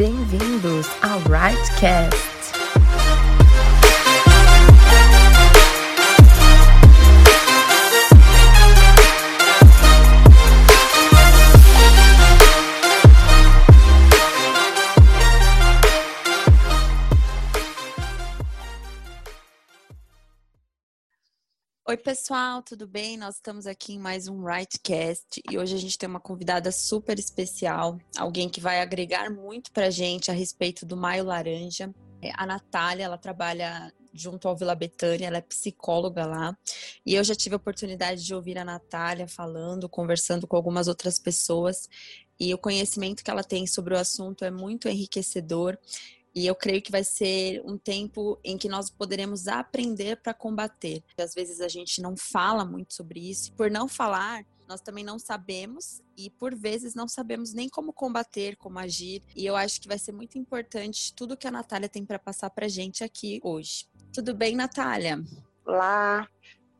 Bem-vindos ao Rightcast. Pessoal, tudo bem? Nós estamos aqui em mais um Rightcast e hoje a gente tem uma convidada super especial, alguém que vai agregar muito para a gente a respeito do Maio Laranja. É a Natália, ela trabalha junto ao Vila Betânia, ela é psicóloga lá. E eu já tive a oportunidade de ouvir a Natália falando, conversando com algumas outras pessoas. E o conhecimento que ela tem sobre o assunto é muito enriquecedor. E eu creio que vai ser um tempo em que nós poderemos aprender para combater. Às vezes a gente não fala muito sobre isso. Por não falar, nós também não sabemos e por vezes não sabemos nem como combater, como agir. E eu acho que vai ser muito importante tudo que a Natália tem para passar para gente aqui hoje. Tudo bem, Natália? Olá,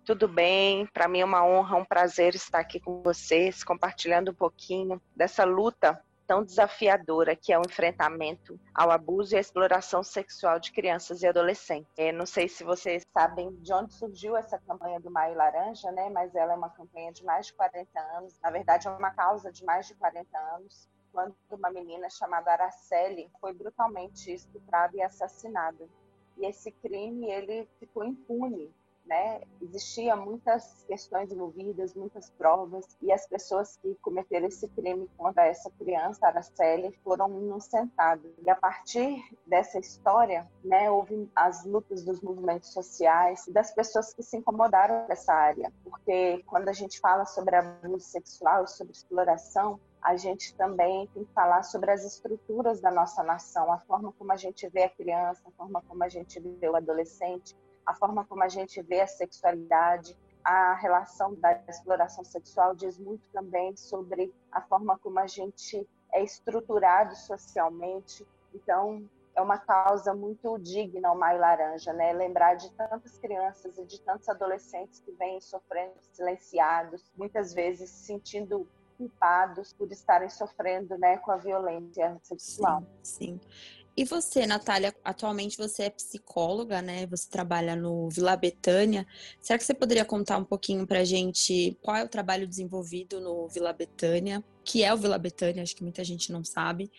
tudo bem? Para mim é uma honra, um prazer estar aqui com vocês, compartilhando um pouquinho dessa luta tão desafiadora que é o enfrentamento ao abuso e à exploração sexual de crianças e adolescentes. É, não sei se vocês sabem de onde surgiu essa campanha do Maio Laranja, né? Mas ela é uma campanha de mais de 40 anos. Na verdade, é uma causa de mais de 40 anos. Quando uma menina chamada Araceli foi brutalmente estuprada e assassinada. E esse crime ele ficou impune né? Existia muitas questões envolvidas, muitas provas, e as pessoas que cometeram esse crime contra essa criança, Araceli, foram inocentadas. E a partir dessa história, né, houve as lutas dos movimentos sociais, das pessoas que se incomodaram com essa área, porque quando a gente fala sobre abuso sexual, sobre exploração, a gente também tem que falar sobre as estruturas da nossa nação, a forma como a gente vê a criança, a forma como a gente vê o adolescente, a forma como a gente vê a sexualidade, a relação da exploração sexual diz muito também sobre a forma como a gente é estruturado socialmente. Então, é uma causa muito digna o Maio Laranja, né? Lembrar de tantas crianças e de tantos adolescentes que vêm sofrendo silenciados, muitas vezes sentindo culpados por estarem sofrendo, né, com a violência sexual. Sim. sim. E você, Natália, atualmente você é psicóloga, né? Você trabalha no Vila Betânia. Será que você poderia contar um pouquinho pra gente qual é o trabalho desenvolvido no Vila Betânia? Que é o Vila Betânia, acho que muita gente não sabe.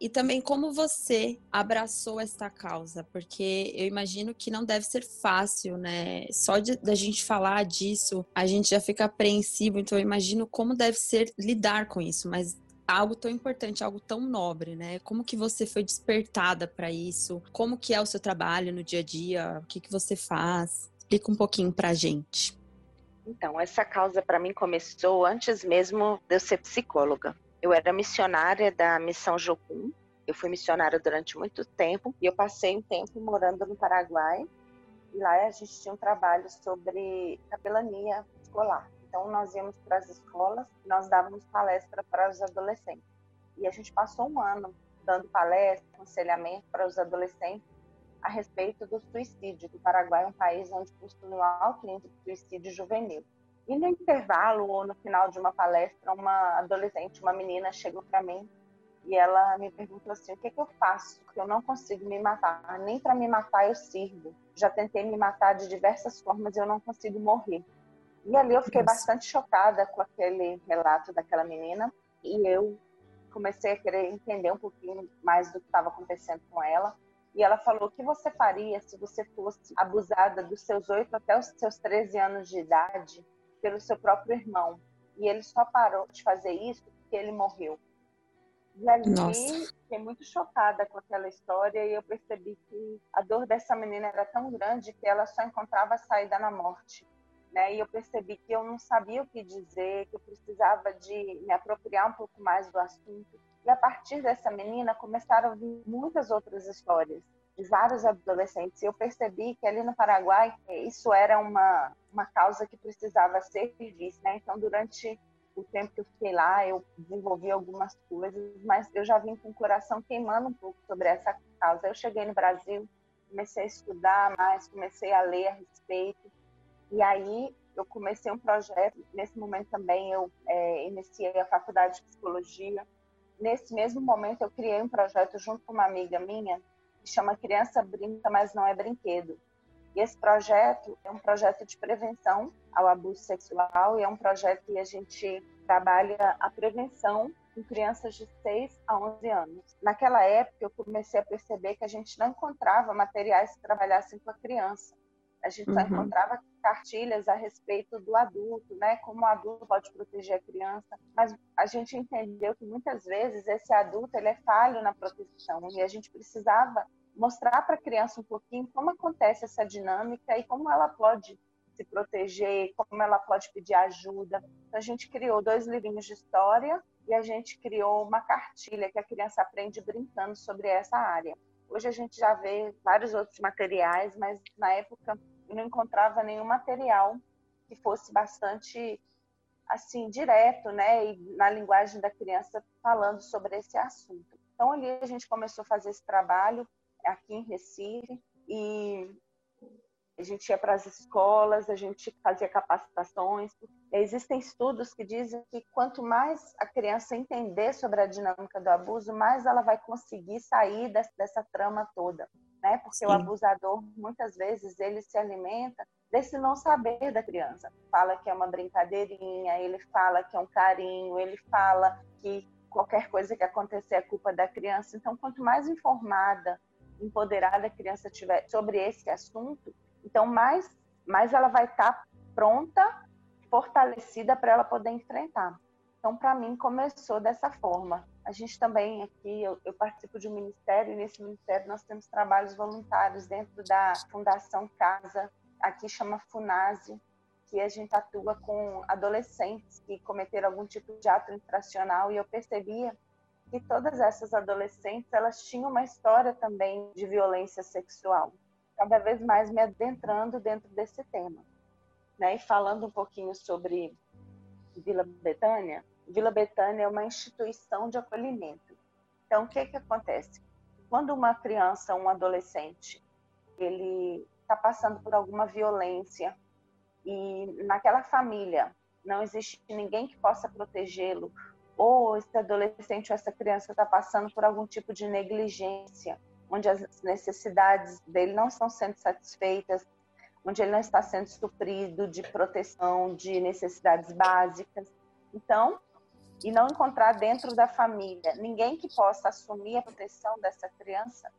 E também como você abraçou esta causa, porque eu imagino que não deve ser fácil, né? Só de, da gente falar disso, a gente já fica apreensivo, então eu imagino como deve ser lidar com isso, mas algo tão importante, algo tão nobre, né? Como que você foi despertada para isso? Como que é o seu trabalho no dia a dia? O que que você faz? Explica um pouquinho para a gente. Então, essa causa para mim começou antes mesmo de eu ser psicóloga. Eu era missionária da Missão Jocum. Eu fui missionária durante muito tempo e eu passei um tempo morando no Paraguai. E lá a gente tinha um trabalho sobre capelania escolar. Então, nós íamos para as escolas, nós dávamos palestra para os adolescentes. E a gente passou um ano dando palestra, aconselhamento para os adolescentes a respeito do suicídio. O Paraguai é um país onde possui um alto índice de suicídio juvenil. E no intervalo ou no final de uma palestra, uma adolescente, uma menina, chegou para mim e ela me perguntou assim: o que, é que eu faço? Porque eu não consigo me matar. Nem para me matar eu sirvo. Já tentei me matar de diversas formas e eu não consigo morrer. E ali eu fiquei Nossa. bastante chocada com aquele relato daquela menina e eu comecei a querer entender um pouquinho mais do que estava acontecendo com ela. E ela falou: o que você faria se você fosse abusada dos seus 8 até os seus 13 anos de idade pelo seu próprio irmão? E ele só parou de fazer isso porque ele morreu. E ali Nossa. fiquei muito chocada com aquela história e eu percebi que a dor dessa menina era tão grande que ela só encontrava saída na morte né? E eu percebi que eu não sabia o que dizer, que eu precisava de me apropriar um pouco mais do assunto. E a partir dessa menina começaram a vir muitas outras histórias de vários adolescentes. E eu percebi que ali no Paraguai eh, isso era uma uma causa que precisava ser vista, né? Então durante o tempo que eu fiquei lá, eu desenvolvi algumas coisas, mas eu já vim com o coração queimando um pouco sobre essa causa. Eu cheguei no Brasil, comecei a estudar mais, comecei a ler a respeito e aí eu comecei um projeto. Nesse momento também eu é, iniciei a faculdade de psicologia nesse mesmo momento, eu criei um projeto junto com uma amiga minha que chama Criança Brinca, mas não é brinquedo. E esse projeto é um projeto de prevenção ao abuso sexual e é um projeto que a gente trabalha a prevenção com crianças de 6 a 11 anos. Naquela época, eu comecei a perceber que a gente não encontrava materiais que trabalhassem com a criança. A gente uhum. só encontrava cartilhas a respeito do adulto, né? Como o adulto pode proteger a criança. Mas a gente entendeu que muitas vezes esse adulto ele é falho na proteção e a gente precisava mostrar para a criança um pouquinho como acontece essa dinâmica e como ela pode se proteger, como ela pode pedir ajuda. Então, a gente criou dois livrinhos de história e a gente criou uma cartilha que a criança aprende brincando sobre essa área. Hoje a gente já vê vários outros materiais, mas na época eu não encontrava nenhum material que fosse bastante assim direto, né, e na linguagem da criança falando sobre esse assunto. Então ali a gente começou a fazer esse trabalho aqui em Recife e a gente ia para as escolas, a gente fazia capacitações. Existem estudos que dizem que quanto mais a criança entender sobre a dinâmica do abuso, mais ela vai conseguir sair dessa trama toda, né? Sim. o abusador muitas vezes ele se alimenta desse não saber da criança. Fala que é uma brincadeirinha, ele fala que é um carinho, ele fala que qualquer coisa que acontecer é culpa da criança. Então, quanto mais informada, empoderada a criança tiver sobre esse assunto, então, mais, mais ela vai estar tá pronta, fortalecida para ela poder enfrentar. Então, para mim, começou dessa forma. A gente também aqui, eu, eu, participo de um ministério, e nesse ministério nós temos trabalhos voluntários dentro da Fundação Casa, aqui chama FUNASE, que a gente atua com adolescentes que cometeram algum tipo de ato infracional, e eu percebia que todas essas adolescentes, elas tinham uma história também de violência sexual cada vez mais me adentrando dentro desse tema. Né? E falando um pouquinho sobre Vila Betânia, Vila Betânia é uma instituição de acolhimento. Então, o que, que acontece? Quando uma criança, um adolescente, ele está passando por alguma violência e naquela família não existe ninguém que possa protegê-lo, ou esse adolescente ou essa criança está passando por algum tipo de negligência, onde as necessidades dele não estão sendo satisfeitas, onde ele não está sendo suprido de proteção, de necessidades básicas. Então, e não encontrar dentro da família ninguém que possa assumir a proteção dessa criança,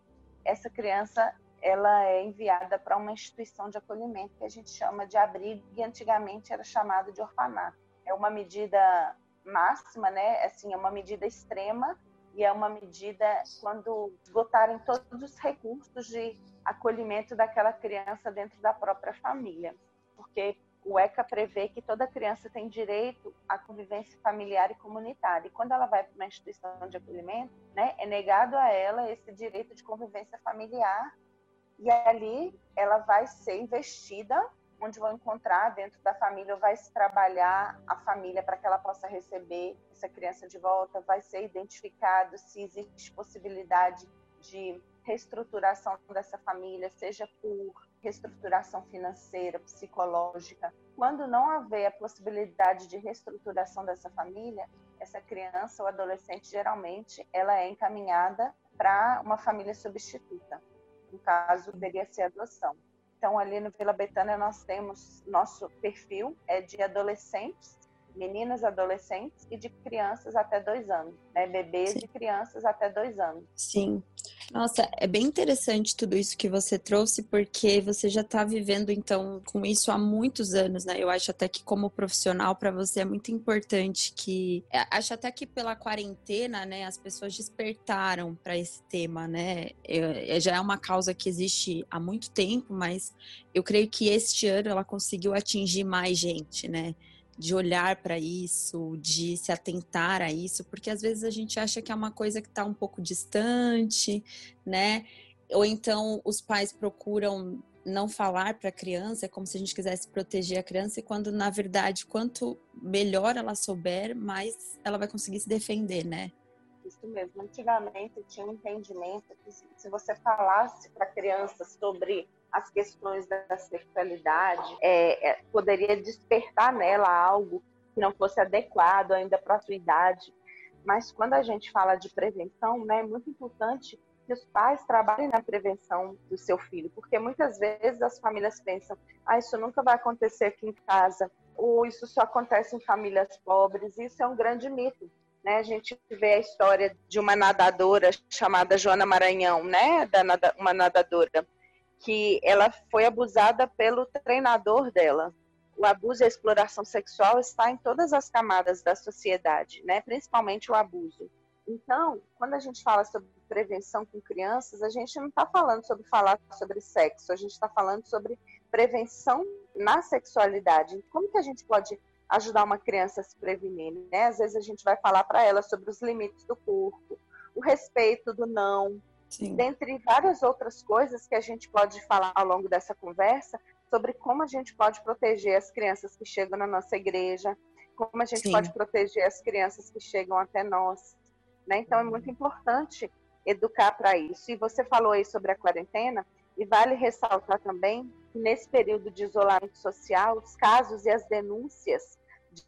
essa criança ela é enviada para uma instituição de acolhimento que a gente chama de abrigo e antigamente era chamado de orfanato. É uma medida máxima, né? Assim, é uma medida extrema e é uma medida quando esgotarem todos os recursos de acolhimento daquela criança dentro da própria família, porque o ECA prevê que toda criança tem direito à convivência familiar e comunitária. E quando ela vai para uma instituição de acolhimento, né, é negado a ela esse direito de convivência familiar e ali ela vai ser investida onde vão encontrar dentro da família, vai se trabalhar a família para que ela possa receber essa criança de volta, vai ser identificado se existe possibilidade de reestruturação dessa família, seja por reestruturação financeira, psicológica. Quando não haver a possibilidade de reestruturação dessa família, essa criança ou adolescente geralmente ela é encaminhada para uma família substituta. No caso, deveria ser adoção. Então, ali no Vila Betânia, nós temos nosso perfil é de adolescentes, meninas adolescentes e de crianças até dois anos, né? Bebês Sim. e crianças até dois anos. Sim. Nossa, é bem interessante tudo isso que você trouxe, porque você já está vivendo, então, com isso há muitos anos, né? Eu acho até que, como profissional, para você é muito importante que. É, acho até que pela quarentena, né, as pessoas despertaram para esse tema, né? É, já é uma causa que existe há muito tempo, mas eu creio que este ano ela conseguiu atingir mais gente, né? De olhar para isso, de se atentar a isso, porque às vezes a gente acha que é uma coisa que está um pouco distante, né? Ou então os pais procuram não falar para a criança, é como se a gente quisesse proteger a criança, e quando na verdade, quanto melhor ela souber, mais ela vai conseguir se defender, né? Isso mesmo. Antigamente tinha um entendimento que se você falasse para a criança sobre as questões da sexualidade, é, é, poderia despertar nela algo que não fosse adequado ainda para a sua idade. Mas quando a gente fala de prevenção, né, é muito importante que os pais trabalhem na prevenção do seu filho, porque muitas vezes as famílias pensam: ah, isso nunca vai acontecer aqui em casa, ou isso só acontece em famílias pobres. Isso é um grande mito. Né? A gente vê a história de uma nadadora chamada Joana Maranhão, né? Da nada, uma nadadora que ela foi abusada pelo treinador dela. O abuso e a exploração sexual está em todas as camadas da sociedade, né? Principalmente o abuso. Então, quando a gente fala sobre prevenção com crianças, a gente não está falando sobre falar sobre sexo, a gente está falando sobre prevenção na sexualidade. Como que a gente pode ajudar uma criança a se prevenir? Né? Às vezes a gente vai falar para ela sobre os limites do corpo, o respeito do não, Sim. dentre várias outras coisas que a gente pode falar ao longo dessa conversa sobre como a gente pode proteger as crianças que chegam na nossa igreja, como a gente Sim. pode proteger as crianças que chegam até nós. Né? Então é muito importante educar para isso. E você falou aí sobre a quarentena, e vale ressaltar também que nesse período de isolamento social, os casos e as denúncias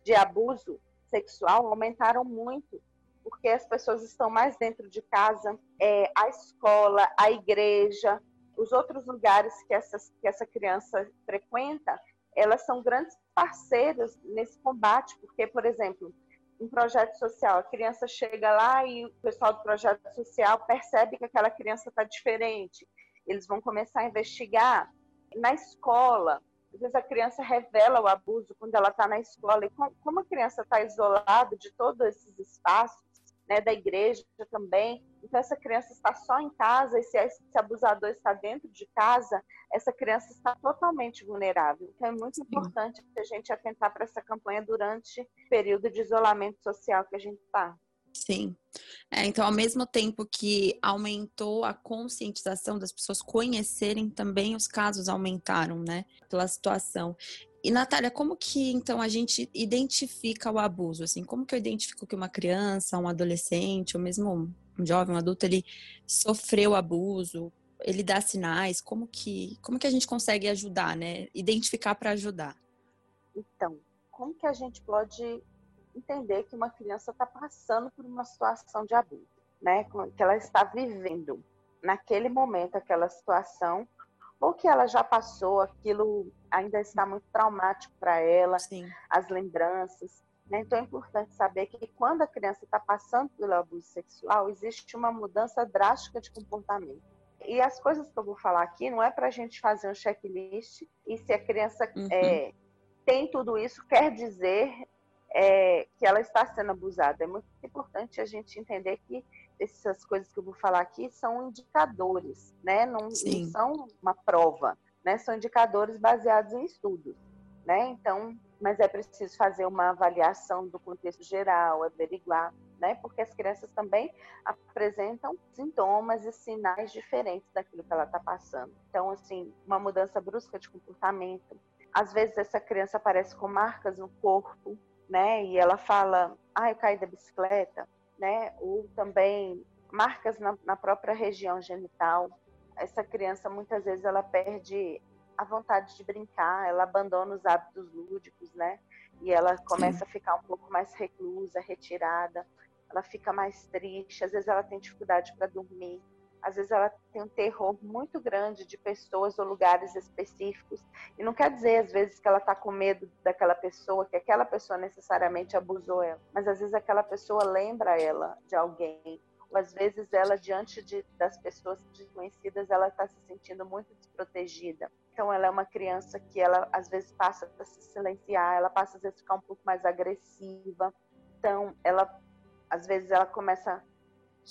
de abuso sexual aumentaram muito, porque as pessoas estão mais dentro de casa, é, a escola, a igreja, os outros lugares que, essas, que essa criança frequenta, elas são grandes parceiras nesse combate, porque, por exemplo, um projeto social. A criança chega lá e o pessoal do projeto social percebe que aquela criança está diferente. Eles vão começar a investigar na escola. Às vezes a criança revela o abuso quando ela está na escola. E como a criança está isolada de todos esses espaços, né, da igreja também. Então, essa criança está só em casa, e se esse abusador está dentro de casa, essa criança está totalmente vulnerável. Então, é muito Sim. importante a gente atentar para essa campanha durante o período de isolamento social que a gente está. Sim. É, então, ao mesmo tempo que aumentou a conscientização das pessoas conhecerem, também os casos aumentaram, né? Pela situação. E, Natália, como que então a gente identifica o abuso? Assim, como que eu identifico que uma criança, um adolescente, ou mesmo um jovem, um adulto, ele sofreu abuso? Ele dá sinais? Como que, como que a gente consegue ajudar, né? Identificar para ajudar? Então, como que a gente pode entender que uma criança está passando por uma situação de abuso, né? Que ela está vivendo naquele momento aquela situação ou que ela já passou, aquilo ainda está muito traumático para ela, Sim. as lembranças. Né? Então é importante saber que quando a criança está passando pelo abuso sexual, existe uma mudança drástica de comportamento. E as coisas que eu vou falar aqui não é para a gente fazer um checklist e se a criança uhum. é, tem tudo isso, quer dizer é, que ela está sendo abusada. É muito importante a gente entender que essas coisas que eu vou falar aqui são indicadores, né? Não, não, são uma prova, né? São indicadores baseados em estudos, né? Então, mas é preciso fazer uma avaliação do contexto geral, averiguar, né? Porque as crianças também apresentam sintomas e sinais diferentes daquilo que ela está passando. Então, assim, uma mudança brusca de comportamento. Às vezes essa criança aparece com marcas no corpo, né? E ela fala, ah, eu caí da bicicleta, né? Ou também marcas na, na própria região genital. Essa criança muitas vezes ela perde a vontade de brincar, ela abandona os hábitos lúdicos, né? E ela começa Sim. a ficar um pouco mais reclusa, retirada. Ela fica mais triste, às vezes ela tem dificuldade para dormir às vezes ela tem um terror muito grande de pessoas ou lugares específicos. E não quer dizer, às vezes, que ela está com medo daquela pessoa, que aquela pessoa necessariamente abusou ela. Mas às vezes aquela pessoa lembra ela de alguém. Ou às vezes ela, diante de, das pessoas desconhecidas, ela está se sentindo muito desprotegida. Então ela é uma criança que ela às vezes passa a se silenciar, ela passa às vezes a ficar um pouco mais agressiva. Então ela às vezes ela começa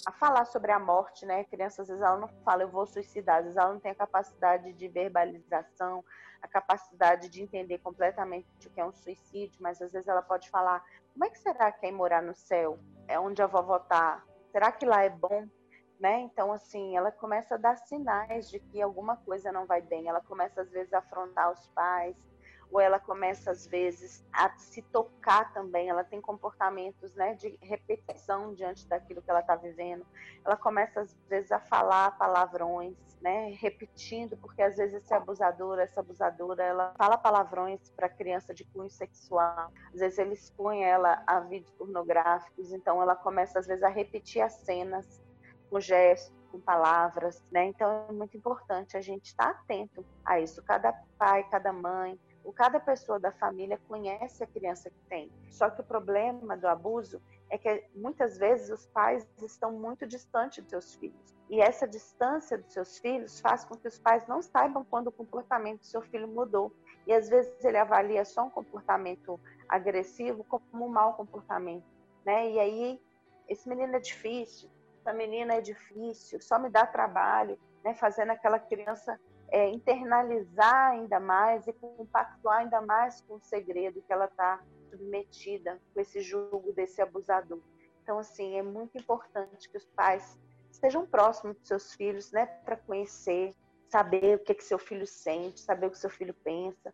a falar sobre a morte, né? A criança às vezes ela não fala, eu vou suicidar, às vezes ela não tem a capacidade de verbalização, a capacidade de entender completamente o que é um suicídio, mas às vezes ela pode falar, como é que será que é morar no céu? É onde a vovó tá? Será que lá é bom? Né? Então, assim, ela começa a dar sinais de que alguma coisa não vai bem. Ela começa, às vezes, a afrontar os pais, ou ela começa às vezes a se tocar também, ela tem comportamentos né, de repetição diante daquilo que ela está vivendo, ela começa às vezes a falar palavrões, né, repetindo, porque às vezes esse abusador, essa abusadora, ela fala palavrões para criança de cunho sexual, às vezes ele expõe ela a vídeos pornográficos, então ela começa às vezes a repetir as cenas com gestos, com palavras, né? Então é muito importante a gente estar atento a isso. Cada pai, cada mãe, ou cada pessoa da família conhece a criança que tem. Só que o problema do abuso é que muitas vezes os pais estão muito distantes dos seus filhos. E essa distância dos seus filhos faz com que os pais não saibam quando o comportamento do seu filho mudou. E às vezes ele avalia só um comportamento agressivo como um mau comportamento, né? E aí esse menino é difícil, essa menina é difícil, só me dá trabalho, né? Fazendo aquela criança é, internalizar ainda mais e compactuar ainda mais com o segredo que ela está submetida com esse julgo desse abusador. Então, assim, é muito importante que os pais estejam próximos dos seus filhos, né, para conhecer, saber o que que seu filho sente, saber o que seu filho pensa,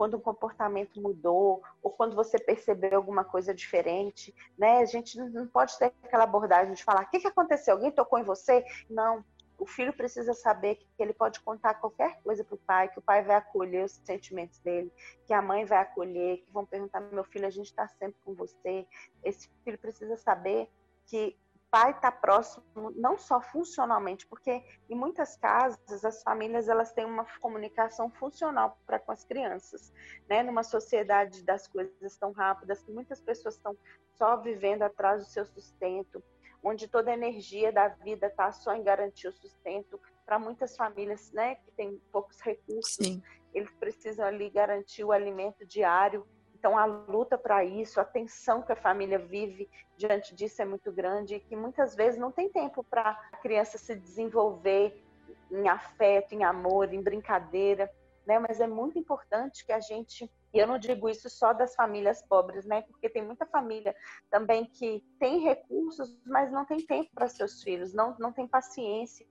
quando o comportamento mudou ou quando você percebeu alguma coisa diferente, né? A gente não pode ter aquela abordagem de falar: "O que que aconteceu? Alguém tocou em você?" Não, o filho precisa saber que ele pode contar qualquer coisa para o pai, que o pai vai acolher os sentimentos dele, que a mãe vai acolher, que vão perguntar: meu filho, a gente está sempre com você. Esse filho precisa saber que o pai está próximo, não só funcionalmente, porque em muitas casas as famílias elas têm uma comunicação funcional para com as crianças, né? Numa sociedade das coisas tão rápidas, que muitas pessoas estão só vivendo atrás do seu sustento onde toda a energia da vida está só em garantir o sustento para muitas famílias, né, que têm poucos recursos, Sim. eles precisam ali garantir o alimento diário. Então a luta para isso, a tensão que a família vive diante disso é muito grande e que muitas vezes não tem tempo para a criança se desenvolver em afeto, em amor, em brincadeira, né? Mas é muito importante que a gente e eu não digo isso só das famílias pobres, né? Porque tem muita família também que tem recursos, mas não tem tempo para seus filhos, não, não tem paciência,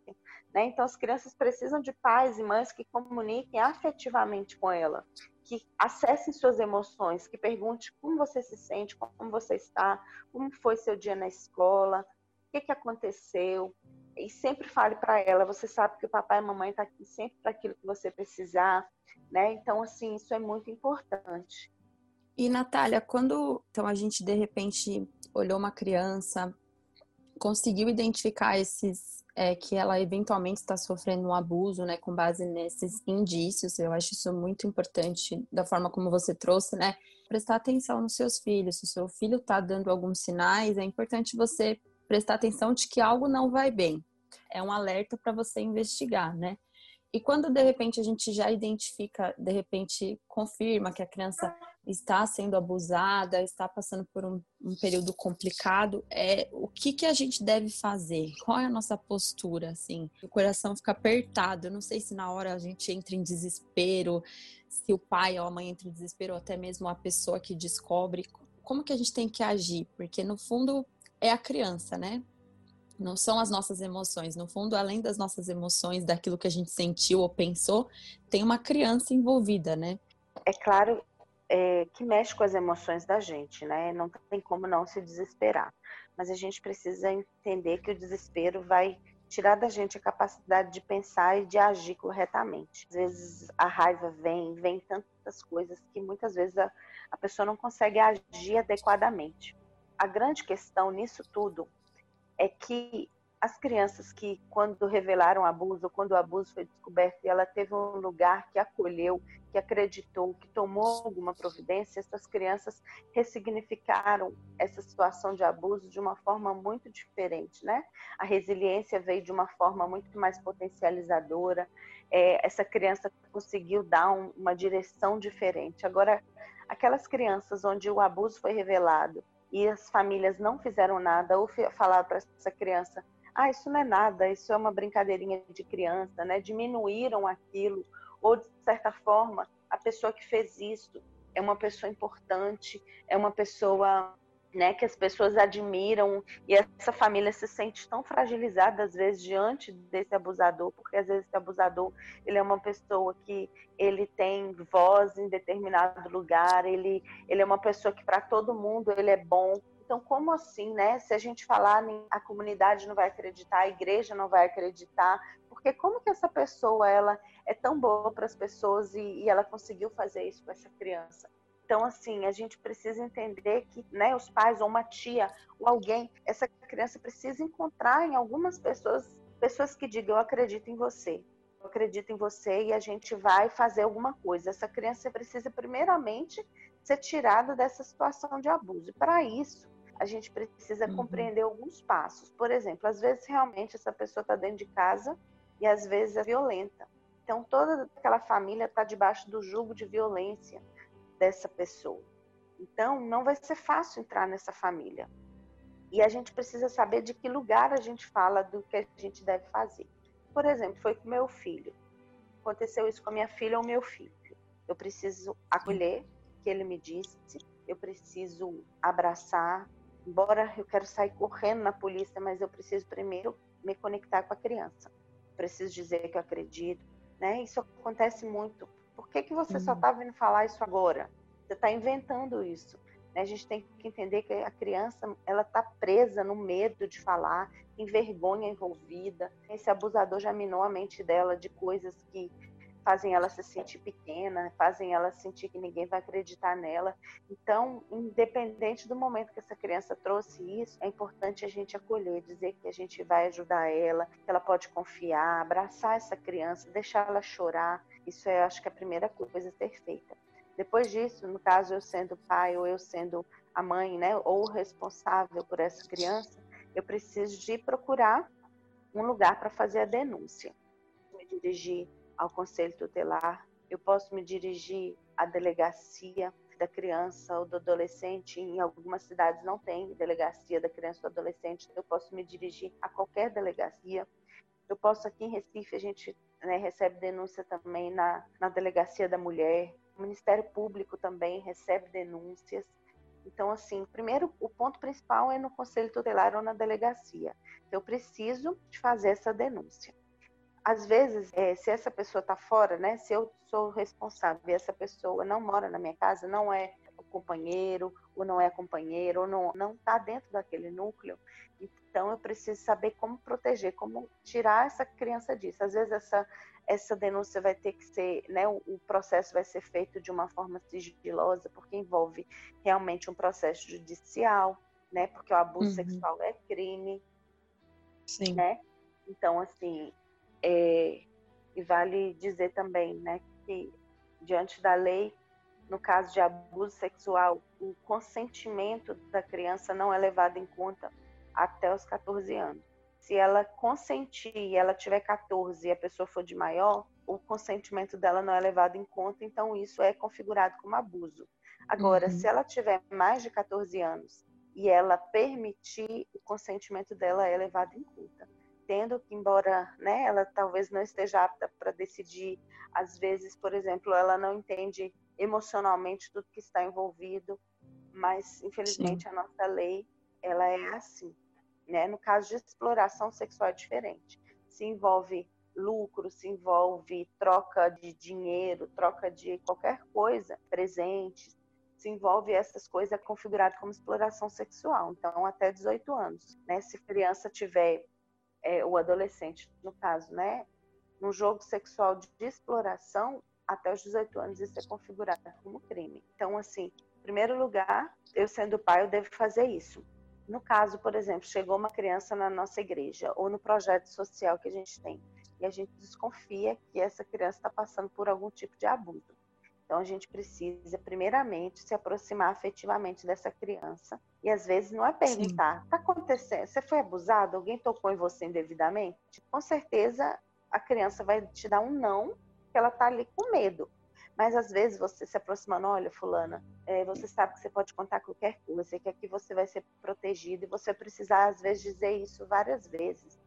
né? Então as crianças precisam de pais e mães que comuniquem afetivamente com ela, que acessem suas emoções, que pergunte como você se sente, como você está, como foi seu dia na escola, o que, que aconteceu, e sempre fale para ela, você sabe que o papai e a mamãe tá aqui sempre para aquilo que você precisar, né? Então, assim, isso é muito importante. E, Natália, quando então, a gente, de repente, olhou uma criança, conseguiu identificar esses, é, que ela eventualmente está sofrendo um abuso, né, com base nesses indícios, eu acho isso muito importante, da forma como você trouxe, né? Prestar atenção nos seus filhos. Se o seu filho está dando alguns sinais, é importante você prestar atenção de que algo não vai bem. É um alerta para você investigar, né? E quando de repente a gente já identifica, de repente confirma que a criança está sendo abusada, está passando por um, um, período complicado, é o que que a gente deve fazer? Qual é a nossa postura, assim? O coração fica apertado. Eu não sei se na hora a gente entra em desespero, se o pai ou a mãe entra em desespero, ou até mesmo a pessoa que descobre. Como que a gente tem que agir? Porque no fundo é a criança, né? Não são as nossas emoções. No fundo, além das nossas emoções, daquilo que a gente sentiu ou pensou, tem uma criança envolvida, né? É claro é, que mexe com as emoções da gente, né? Não tem como não se desesperar. Mas a gente precisa entender que o desespero vai tirar da gente a capacidade de pensar e de agir corretamente. Às vezes a raiva vem, vem tantas coisas que muitas vezes a, a pessoa não consegue agir adequadamente a grande questão nisso tudo é que as crianças que, quando revelaram abuso, quando o abuso foi descoberto e ela teve um lugar que acolheu, que acreditou, que tomou alguma providência, essas crianças ressignificaram essa situação de abuso de uma forma muito diferente, né? A resiliência veio de uma forma muito mais potencializadora, é, essa criança conseguiu dar um, uma direção diferente. Agora, aquelas crianças onde o abuso foi revelado, e as famílias não fizeram nada ou falaram para essa criança: ah, isso não é nada, isso é uma brincadeirinha de criança, né? Diminuíram aquilo, ou de certa forma, a pessoa que fez isso é uma pessoa importante, é uma pessoa né, que as pessoas admiram e essa família se sente tão fragilizada às vezes diante desse abusador, porque às vezes esse abusador ele é uma pessoa que ele tem voz em determinado lugar, ele ele é uma pessoa que para todo mundo ele é bom. Então como assim, né? Se a gente falar a comunidade não vai acreditar, a igreja não vai acreditar, porque como que essa pessoa ela é tão boa para as pessoas e, e ela conseguiu fazer isso com essa criança? Então, assim, a gente precisa entender que né, os pais ou uma tia ou alguém, essa criança precisa encontrar em algumas pessoas, pessoas que digam, eu acredito em você, eu acredito em você e a gente vai fazer alguma coisa. Essa criança precisa, primeiramente, ser tirada dessa situação de abuso. Para isso, a gente precisa uhum. compreender alguns passos. Por exemplo, às vezes realmente essa pessoa está dentro de casa e às vezes é violenta. Então, toda aquela família está debaixo do jugo de violência dessa pessoa. Então, não vai ser fácil entrar nessa família. E a gente precisa saber de que lugar a gente fala do que a gente deve fazer. Por exemplo, foi com meu filho. Aconteceu isso com a minha filha ou meu filho. Eu preciso acolher o que ele me disse, eu preciso abraçar. Embora eu quero sair correndo na polícia, mas eu preciso primeiro me conectar com a criança. Preciso dizer que eu acredito, né? Isso acontece muito por que, que você uhum. só está vindo falar isso agora? Você está inventando isso. Né? A gente tem que entender que a criança ela está presa no medo de falar, em vergonha envolvida. Esse abusador já minou a mente dela de coisas que fazem ela se sentir pequena, fazem ela sentir que ninguém vai acreditar nela. Então, independente do momento que essa criança trouxe isso, é importante a gente acolher, dizer que a gente vai ajudar ela, que ela pode confiar, abraçar essa criança, deixar ela chorar. Isso é, acho que, a primeira coisa a ser feita. Depois disso, no caso eu sendo pai ou eu sendo a mãe, né, ou responsável por essa criança, eu preciso de procurar um lugar para fazer a denúncia. Me dirigir ao conselho tutelar, eu posso me dirigir à delegacia da criança ou do adolescente. Em algumas cidades não tem delegacia da criança ou do adolescente, então eu posso me dirigir a qualquer delegacia. Eu posso aqui em Recife, a gente né, recebe denúncia também na, na delegacia da mulher. O Ministério Público também recebe denúncias. Então, assim, primeiro, o ponto principal é no conselho tutelar ou na delegacia. Eu preciso de fazer essa denúncia às vezes, é, se essa pessoa está fora, né? Se eu sou responsável e essa pessoa não mora na minha casa, não é companheiro, ou não é companheiro, ou não não está dentro daquele núcleo, então eu preciso saber como proteger, como tirar essa criança disso. Às vezes essa essa denúncia vai ter que ser, né? O, o processo vai ser feito de uma forma sigilosa, porque envolve realmente um processo judicial, né? Porque o abuso uhum. sexual é crime, Sim. né? Então, assim, é, e vale dizer também né, que, diante da lei, no caso de abuso sexual, o consentimento da criança não é levado em conta até os 14 anos. Se ela consentir e ela tiver 14 e a pessoa for de maior, o consentimento dela não é levado em conta, então isso é configurado como abuso. Agora, uhum. se ela tiver mais de 14 anos e ela permitir, o consentimento dela é levado em conta entendo que, embora né, ela talvez não esteja apta para decidir, às vezes, por exemplo, ela não entende emocionalmente tudo que está envolvido, mas, infelizmente, Sim. a nossa lei ela é assim. Né? No caso de exploração sexual é diferente. Se envolve lucro, se envolve troca de dinheiro, troca de qualquer coisa, presentes, se envolve essas coisas é configurado como exploração sexual. Então, até 18 anos. Né? Se criança tiver é, o adolescente, no caso, né, num jogo sexual de exploração, até os 18 anos isso é configurado como crime. Então, assim, em primeiro lugar, eu sendo pai, eu devo fazer isso. No caso, por exemplo, chegou uma criança na nossa igreja ou no projeto social que a gente tem e a gente desconfia que essa criança está passando por algum tipo de abuso. Então, a gente precisa, primeiramente, se aproximar afetivamente dessa criança. E às vezes não é perguntar: está acontecendo? Você foi abusado? Alguém tocou em você indevidamente? Com certeza, a criança vai te dar um não, ela está ali com medo. Mas às vezes você se aproximando, olha, fulana, é, você sabe que você pode contar qualquer coisa, que aqui você vai ser protegido e você precisar às vezes dizer isso várias vezes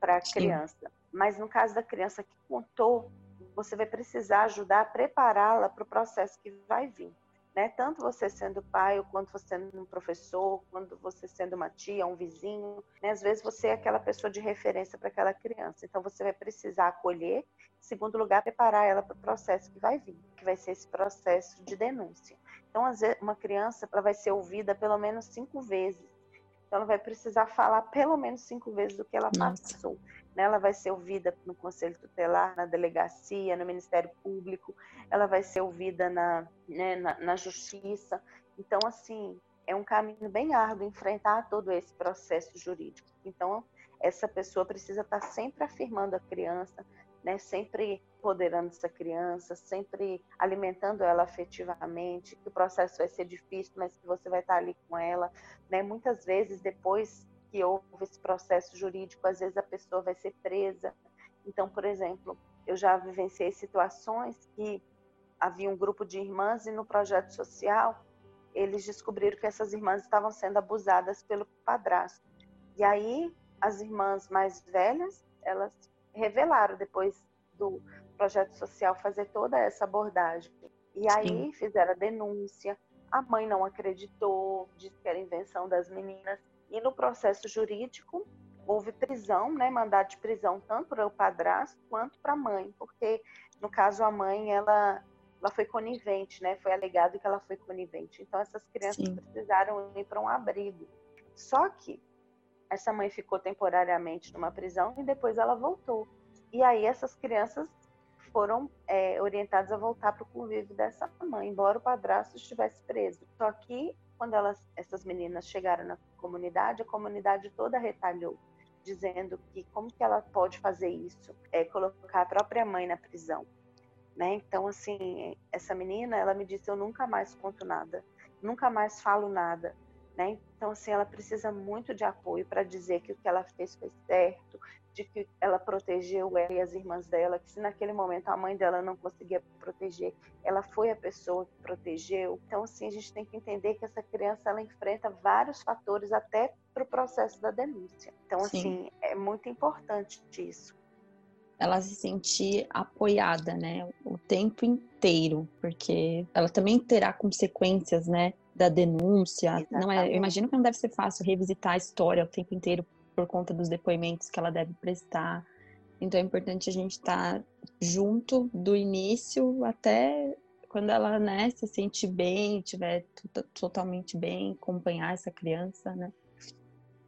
para a criança. Mas no caso da criança que contou você vai precisar ajudar a prepará-la para o processo que vai vir. Né? Tanto você sendo pai, ou quanto você sendo um professor, quando você sendo uma tia, um vizinho, né? Às vezes você é aquela pessoa de referência para aquela criança. Então você vai precisar acolher, em segundo lugar, preparar ela para o processo que vai vir, que vai ser esse processo de denúncia. Então, às vezes, uma criança ela vai ser ouvida pelo menos cinco vezes. Então, ela vai precisar falar pelo menos cinco vezes do que ela Nossa. passou. Né? Ela vai ser ouvida no Conselho Tutelar, na delegacia, no Ministério Público, ela vai ser ouvida na, né, na, na Justiça. Então, assim, é um caminho bem árduo enfrentar todo esse processo jurídico. Então, essa pessoa precisa estar sempre afirmando a criança, né, sempre empoderando essa criança, sempre alimentando ela afetivamente, que o processo vai ser difícil, mas que você vai estar ali com ela, né? Muitas vezes depois que houve esse processo jurídico, às vezes a pessoa vai ser presa. Então, por exemplo, eu já vivenciei situações que havia um grupo de irmãs e no projeto social eles descobriram que essas irmãs estavam sendo abusadas pelo padrasto. E aí as irmãs mais velhas, elas revelaram depois do projeto social fazer toda essa abordagem. E aí Sim. fizeram a denúncia. A mãe não acreditou, disse que era invenção das meninas. E no processo jurídico, houve prisão, né, mandado de prisão tanto para o padrasto quanto para a mãe, porque no caso a mãe ela ela foi conivente, né? Foi alegado que ela foi conivente. Então essas crianças Sim. precisaram ir para um abrigo. Só que essa mãe ficou temporariamente numa prisão e depois ela voltou. E aí essas crianças foram é, orientadas a voltar para o convívio dessa mãe, embora o padrasto estivesse preso. Só que quando elas, essas meninas chegaram na comunidade, a comunidade toda retalhou, dizendo que como que ela pode fazer isso, é, colocar a própria mãe na prisão. Né? Então, assim, essa menina, ela me disse, eu nunca mais conto nada, nunca mais falo nada, né? Então, assim, ela precisa muito de apoio para dizer que o que ela fez foi certo, de que ela protegeu ela e as irmãs dela, que se naquele momento a mãe dela não conseguia proteger, ela foi a pessoa que protegeu. Então, assim, a gente tem que entender que essa criança ela enfrenta vários fatores até para o processo da denúncia. Então, Sim. assim, é muito importante isso. Ela se sentir apoiada, né, o tempo inteiro, porque ela também terá consequências, né, da denúncia. Não é, eu imagino que não deve ser fácil revisitar a história o tempo inteiro por conta dos depoimentos que ela deve prestar. Então é importante a gente estar tá junto do início até quando ela né, se sentir bem, estiver totalmente bem, acompanhar essa criança, né?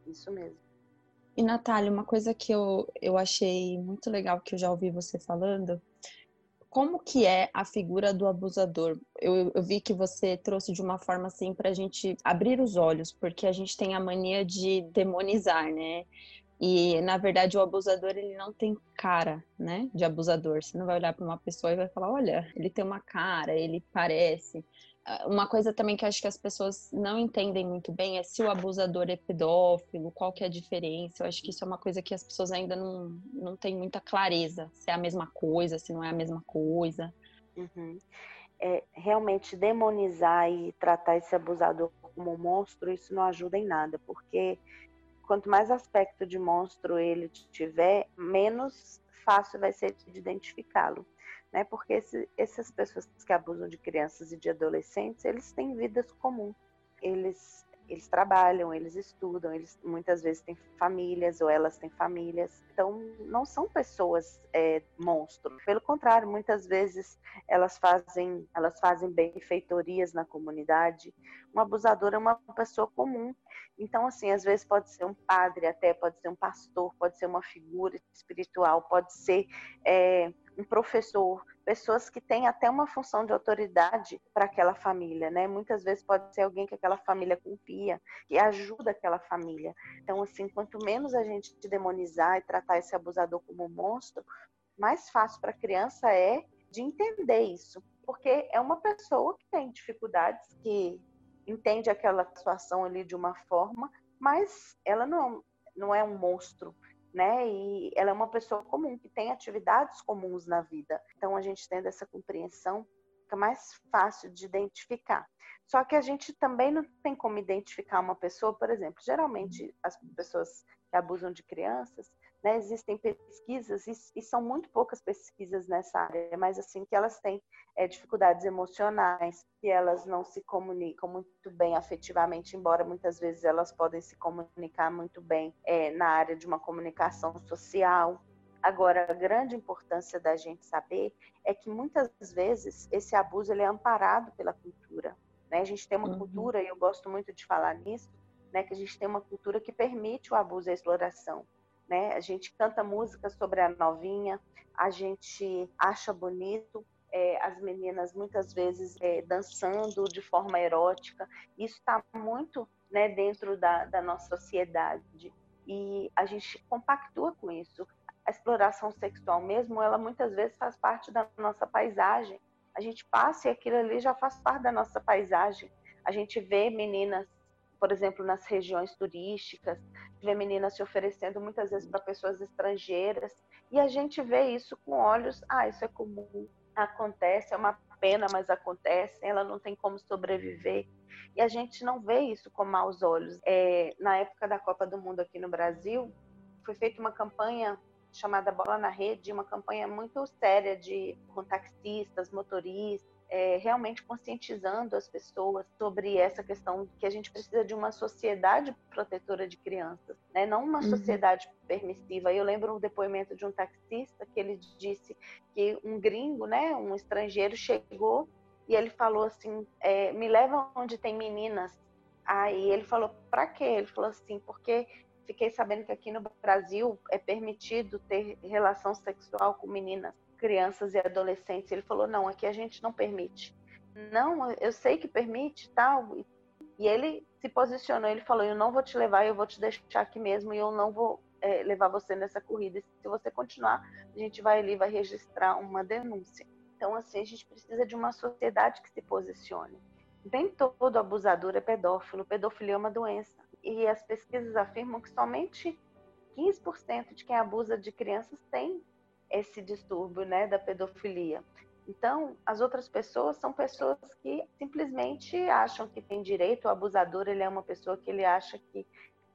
Isso mesmo. E Natália, uma coisa que eu, eu achei muito legal que eu já ouvi você falando como que é a figura do abusador? Eu, eu vi que você trouxe de uma forma assim para a gente abrir os olhos, porque a gente tem a mania de demonizar, né? E na verdade o abusador ele não tem cara, né, de abusador. Você não vai olhar para uma pessoa e vai falar, olha, ele tem uma cara, ele parece uma coisa também que acho que as pessoas não entendem muito bem é se o abusador é pedófilo, qual que é a diferença. Eu acho que isso é uma coisa que as pessoas ainda não, não têm muita clareza, se é a mesma coisa, se não é a mesma coisa. Uhum. É, realmente demonizar e tratar esse abusador como um monstro, isso não ajuda em nada, porque quanto mais aspecto de monstro ele tiver, menos fácil vai ser de identificá-lo né? Porque esse, essas pessoas que abusam de crianças e de adolescentes, eles têm vidas comuns. Eles eles trabalham, eles estudam, eles muitas vezes têm famílias ou elas têm famílias, então não são pessoas é, monstros. Pelo contrário, muitas vezes elas fazem elas fazem benfeitorias na comunidade. Um abusador é uma pessoa comum. Então assim, às vezes pode ser um padre, até pode ser um pastor, pode ser uma figura espiritual, pode ser é, um professor, pessoas que têm até uma função de autoridade para aquela família, né? Muitas vezes pode ser alguém que aquela família confia, que ajuda aquela família. Então, assim, quanto menos a gente demonizar e tratar esse abusador como um monstro, mais fácil para a criança é de entender isso, porque é uma pessoa que tem dificuldades, que entende aquela situação ali de uma forma, mas ela não, não é um monstro, né? E ela é uma pessoa comum, que tem atividades comuns na vida. Então, a gente tendo essa compreensão, fica mais fácil de identificar. Só que a gente também não tem como identificar uma pessoa, por exemplo, geralmente as pessoas que abusam de crianças né? Existem pesquisas, e, e, são muito poucas pesquisas nessa área, mas assim, que elas têm é, dificuldades emocionais, que elas não se comunicam muito bem afetivamente, embora muitas vezes elas podem se comunicar muito bem é, na área de uma comunicação social. Agora, a grande importância da gente saber é que muitas vezes esse abuso ele é amparado pela cultura. Né? A gente tem uma uhum. cultura, e eu gosto muito de falar nisso, né, que a gente tem uma cultura que permite o abuso e a exploração. Né? A gente canta música sobre a novinha, a gente acha bonito é, as meninas muitas vezes é, dançando de forma erótica. Isso está muito né, dentro da, da nossa sociedade e a gente compactua com isso. A exploração sexual mesmo, ela muitas vezes faz parte da nossa paisagem. A gente passa e aquilo ali já faz parte da nossa paisagem. A gente vê meninas por exemplo, nas regiões turísticas, vê meninas se oferecendo muitas vezes para pessoas estrangeiras, e a gente vê isso com olhos, ah, isso é comum, acontece, é uma pena, mas acontece, ela não tem como sobreviver. E a gente não vê isso com maus olhos. É, na época da Copa do Mundo aqui no Brasil, foi feita uma campanha chamada Bola na Rede, uma campanha muito séria de com taxistas, motoristas, é, realmente conscientizando as pessoas sobre essa questão que a gente precisa de uma sociedade protetora de crianças, né? não uma uhum. sociedade permissiva. Eu lembro um depoimento de um taxista que ele disse que um gringo, né, um estrangeiro, chegou e ele falou assim: é, me leva onde tem meninas. Aí ele falou: para quê? Ele falou assim: porque fiquei sabendo que aqui no Brasil é permitido ter relação sexual com meninas crianças e adolescentes. Ele falou: não, aqui a gente não permite. Não, eu sei que permite tal. E ele se posicionou. Ele falou: eu não vou te levar, eu vou te deixar aqui mesmo e eu não vou é, levar você nessa corrida. Se você continuar, a gente vai ali, vai registrar uma denúncia. Então, assim, a gente precisa de uma sociedade que se posicione. Nem todo abusador é pedófilo. Pedofilia é uma doença. E as pesquisas afirmam que somente 15% de quem abusa de crianças tem esse distúrbio né, da pedofilia. Então, as outras pessoas são pessoas que simplesmente acham que tem direito. O abusador ele é uma pessoa que ele acha que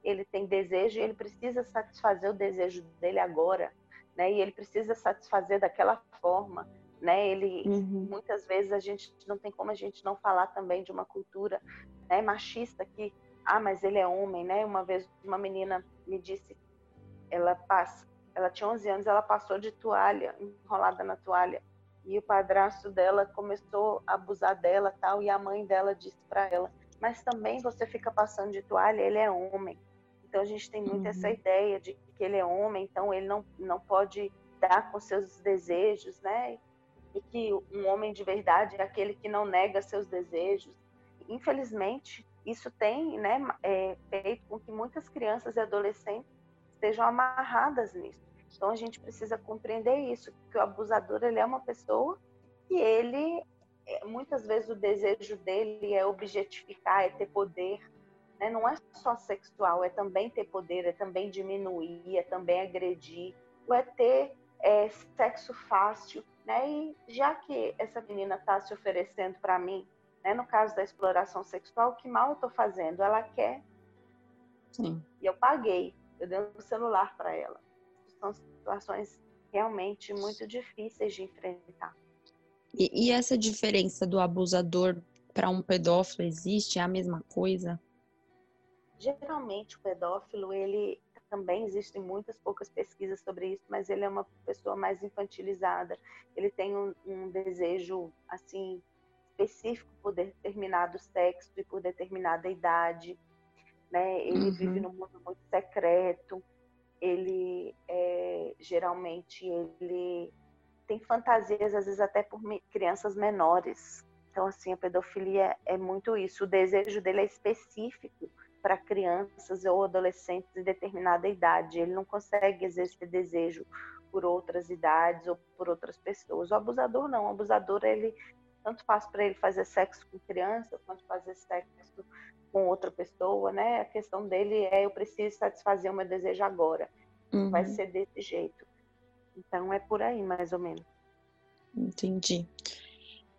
ele tem desejo e ele precisa satisfazer o desejo dele agora, né? E ele precisa satisfazer daquela forma, né? Ele uhum. muitas vezes a gente não tem como a gente não falar também de uma cultura né, machista que ah, mas ele é homem, né? Uma vez uma menina me disse, ela passa ela tinha 11 anos, ela passou de toalha, enrolada na toalha. E o padrasto dela começou a abusar dela, tal, e a mãe dela disse para ela: "Mas também você fica passando de toalha, ele é homem". Então a gente tem muito uhum. essa ideia de que ele é homem, então ele não não pode dar com seus desejos, né? E que um homem de verdade é aquele que não nega seus desejos. Infelizmente, isso tem né, é, feito com que muitas crianças e adolescentes estejam amarradas nisso. Então a gente precisa compreender isso, que o abusador ele é uma pessoa e ele é, muitas vezes o desejo dele é objetificar, é ter poder, né? não é só sexual, é também ter poder, é também diminuir, é também agredir, ou é ter é, sexo fácil, né? E já que essa menina está se oferecendo para mim, né? No caso da exploração sexual, que mal eu estou fazendo? Ela quer. Sim. E eu paguei eu dei um celular para ela. São situações realmente muito difíceis de enfrentar. E, e essa diferença do abusador para um pedófilo existe? É a mesma coisa? Geralmente o pedófilo, ele também existem muitas poucas pesquisas sobre isso, mas ele é uma pessoa mais infantilizada. Ele tem um, um desejo assim específico por determinado sexo e por determinada idade né? Ele uhum. vive num mundo muito secreto. Ele é, geralmente ele tem fantasias às vezes até por crianças menores. Então assim a pedofilia é muito isso. O desejo dele é específico para crianças ou adolescentes de determinada idade. Ele não consegue exercer desejo por outras idades ou por outras pessoas. O abusador não. O abusador ele tanto faz para ele fazer sexo com criança quanto fazer sexo com outra pessoa, né? A questão dele é eu preciso satisfazer o meu desejo agora. Uhum. Vai ser desse jeito. Então é por aí, mais ou menos. Entendi.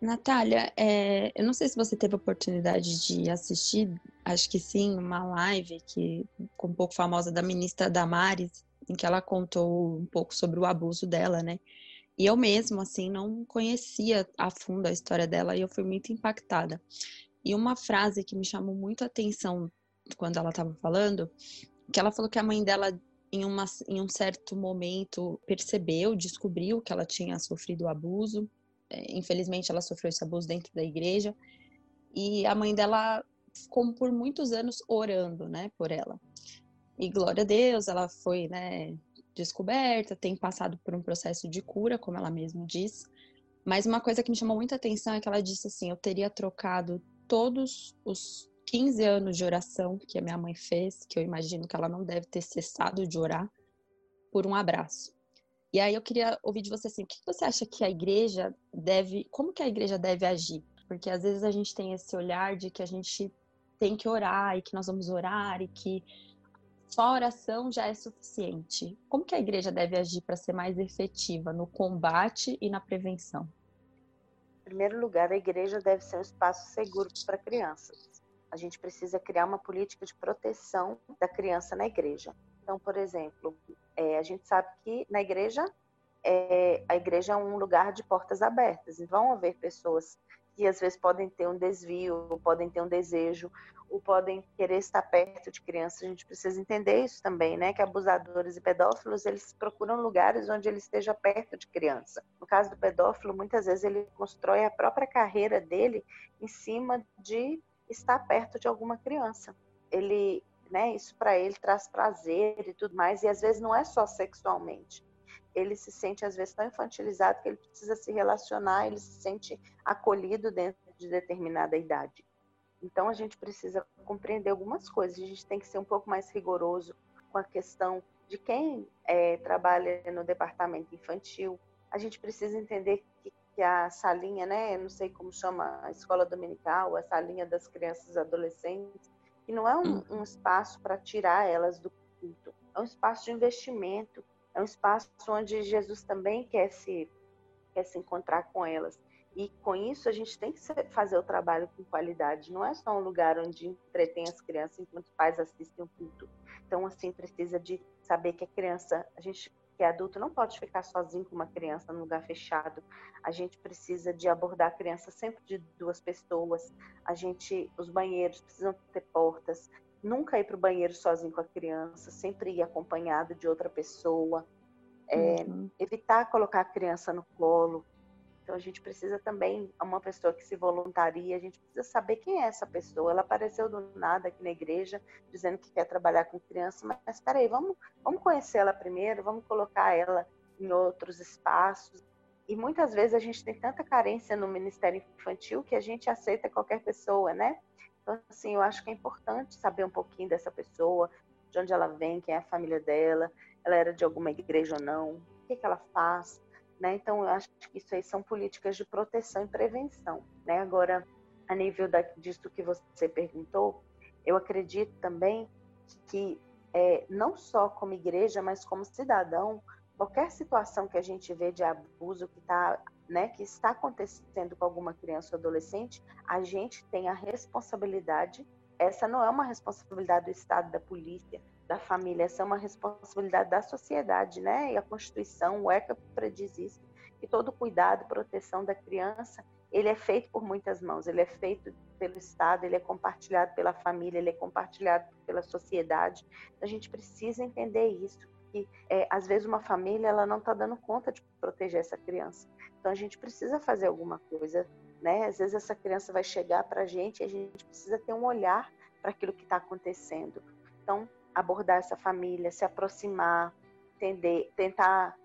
Natália, é, eu não sei se você teve a oportunidade de assistir, acho que sim, uma live que um pouco famosa da ministra Damares, em que ela contou um pouco sobre o abuso dela, né? E eu mesmo, assim, não conhecia a fundo a história dela e eu fui muito impactada. E uma frase que me chamou muito a atenção quando ela estava falando, que ela falou que a mãe dela, em, uma, em um certo momento, percebeu, descobriu que ela tinha sofrido abuso. É, infelizmente, ela sofreu esse abuso dentro da igreja. E a mãe dela ficou por muitos anos orando, né, por ela. E glória a Deus, ela foi, né, descoberta, tem passado por um processo de cura, como ela mesma disse. Mas uma coisa que me chamou muita atenção é que ela disse assim: eu teria trocado todos os 15 anos de oração que a minha mãe fez, que eu imagino que ela não deve ter cessado de orar, por um abraço. E aí eu queria ouvir de você assim, o que você acha que a igreja deve, como que a igreja deve agir? Porque às vezes a gente tem esse olhar de que a gente tem que orar e que nós vamos orar e que só a oração já é suficiente. Como que a igreja deve agir para ser mais efetiva no combate e na prevenção? Primeiro lugar, a igreja deve ser um espaço seguro para crianças. A gente precisa criar uma política de proteção da criança na igreja. Então, por exemplo, é, a gente sabe que na igreja, é, a igreja é um lugar de portas abertas e vão haver pessoas que às vezes podem ter um desvio, podem ter um desejo, ou podem querer estar perto de crianças. A gente precisa entender isso também, né? Que abusadores e pedófilos, eles procuram lugares onde ele esteja perto de criança. No caso do pedófilo, muitas vezes ele constrói a própria carreira dele em cima de estar perto de alguma criança. Ele, né, isso para ele traz prazer e tudo mais, e às vezes não é só sexualmente ele se sente às vezes tão infantilizado que ele precisa se relacionar, ele se sente acolhido dentro de determinada idade. Então a gente precisa compreender algumas coisas. A gente tem que ser um pouco mais rigoroso com a questão de quem é, trabalha no departamento infantil. A gente precisa entender que, que a salinha, né, não sei como chama, a escola dominical, a salinha das crianças e adolescentes, que não é um, um espaço para tirar elas do culto, é um espaço de investimento é um espaço onde Jesus também quer se, quer se encontrar com elas. E com isso a gente tem que fazer o trabalho com qualidade. Não é só um lugar onde entretém as crianças enquanto os pais assistem o culto. Então, assim, precisa de saber que a criança, a gente que é adulto não pode ficar sozinho com uma criança num lugar fechado. A gente precisa de abordar a criança sempre de duas pessoas. A gente, os banheiros precisam ter portas nunca ir para o banheiro sozinho com a criança, sempre ir acompanhado de outra pessoa, é, uhum. evitar colocar a criança no colo. Então a gente precisa também, uma pessoa que se voluntaria, a gente precisa saber quem é essa pessoa. Ela apareceu do nada aqui na igreja, dizendo que quer trabalhar com criança, mas, mas peraí, vamos, vamos conhecer ela primeiro, vamos colocar ela em outros espaços. E muitas vezes a gente tem tanta carência no Ministério Infantil que a gente aceita qualquer pessoa, né? Então, assim, eu acho que é importante saber um pouquinho dessa pessoa, de onde ela vem, quem é a família dela, ela era de alguma igreja ou não, o que, que ela faz, né? Então, eu acho que isso aí são políticas de proteção e prevenção, né? Agora, a nível da, disso que você perguntou, eu acredito também que é, não só como igreja, mas como cidadão, qualquer situação que a gente vê de abuso que está né, que está acontecendo com alguma criança ou adolescente, a gente tem a responsabilidade. Essa não é uma responsabilidade do Estado, da polícia, da família, essa é uma responsabilidade da sociedade, né? E a Constituição, o ECA prediz isso, que todo cuidado proteção da criança, ele é feito por muitas mãos, ele é feito pelo Estado, ele é compartilhado pela família, ele é compartilhado pela sociedade. A gente precisa entender isso, que é, às vezes uma família ela não está dando conta de proteger essa criança. Então a gente precisa fazer alguma coisa, né? Às vezes essa criança vai chegar para a gente e a gente precisa ter um olhar para aquilo que está acontecendo. Então abordar essa família, se aproximar, entender, tentar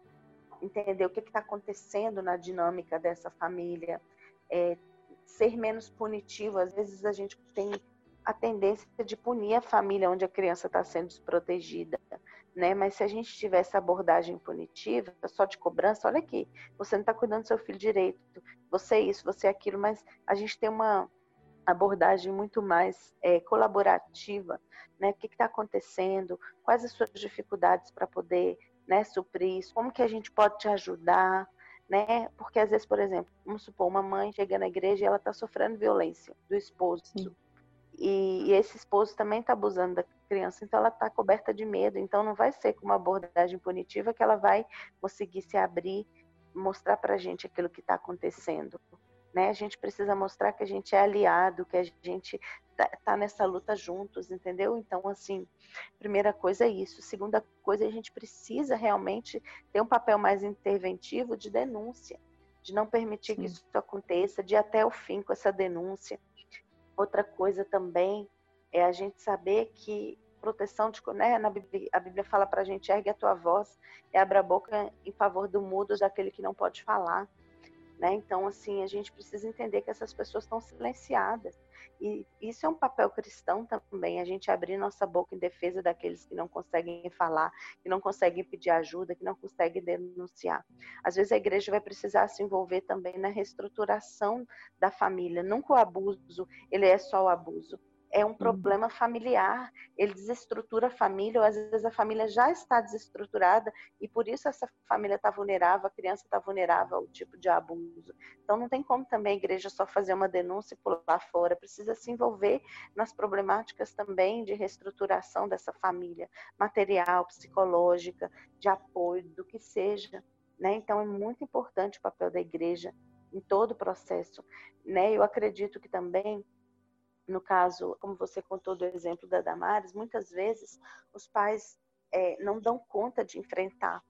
entender o que está acontecendo na dinâmica dessa família, é, ser menos punitivo. Às vezes a gente tem a tendência de punir a família onde a criança está sendo desprotegida né? Mas se a gente tiver essa abordagem punitiva, só de cobrança, olha aqui, você não está cuidando do seu filho direito, você é isso, você é aquilo, mas a gente tem uma abordagem muito mais é, colaborativa, né? O que está acontecendo? Quais as suas dificuldades para poder, né, suprir isso? Como que a gente pode te ajudar? Né? Porque às vezes, por exemplo, vamos supor, uma mãe chega na igreja e ela está sofrendo violência do esposo. Sim e, e esse esposo também está abusando da criança, então ela está coberta de medo. Então não vai ser com uma abordagem punitiva que ela vai conseguir se abrir, mostrar para a gente aquilo que está acontecendo. Né? A gente precisa mostrar que a gente é aliado, que a gente tá, tá nessa luta juntos, entendeu? Então, assim, primeira coisa é isso. Segunda coisa, a gente precisa realmente ter um papel mais interventivo de denúncia, de não permitir Sim. que isso aconteça, de ir até o fim com essa denúncia. Outra coisa também é a gente saber que proteção de, né, na Bíblia, a Bíblia fala para a gente ergue a tua voz e abra a boca em favor do mudo, daquele que não pode falar. Né? Então, assim, a gente precisa entender que essas pessoas estão silenciadas. E isso é um papel cristão também, a gente abrir nossa boca em defesa daqueles que não conseguem falar, que não conseguem pedir ajuda, que não conseguem denunciar. Às vezes a igreja vai precisar se envolver também na reestruturação da família. Nunca o abuso, ele é só o abuso é um uhum. problema familiar, ele desestrutura a família, ou às vezes a família já está desestruturada e por isso essa família está vulnerável, a criança está vulnerável ao tipo de abuso. Então não tem como também a igreja só fazer uma denúncia e pular fora, precisa se envolver nas problemáticas também de reestruturação dessa família, material, psicológica, de apoio, do que seja. Né? Então é muito importante o papel da igreja em todo o processo. Né? Eu acredito que também no caso, como você contou do exemplo da Damares, muitas vezes os pais é, não dão conta de enfrentar.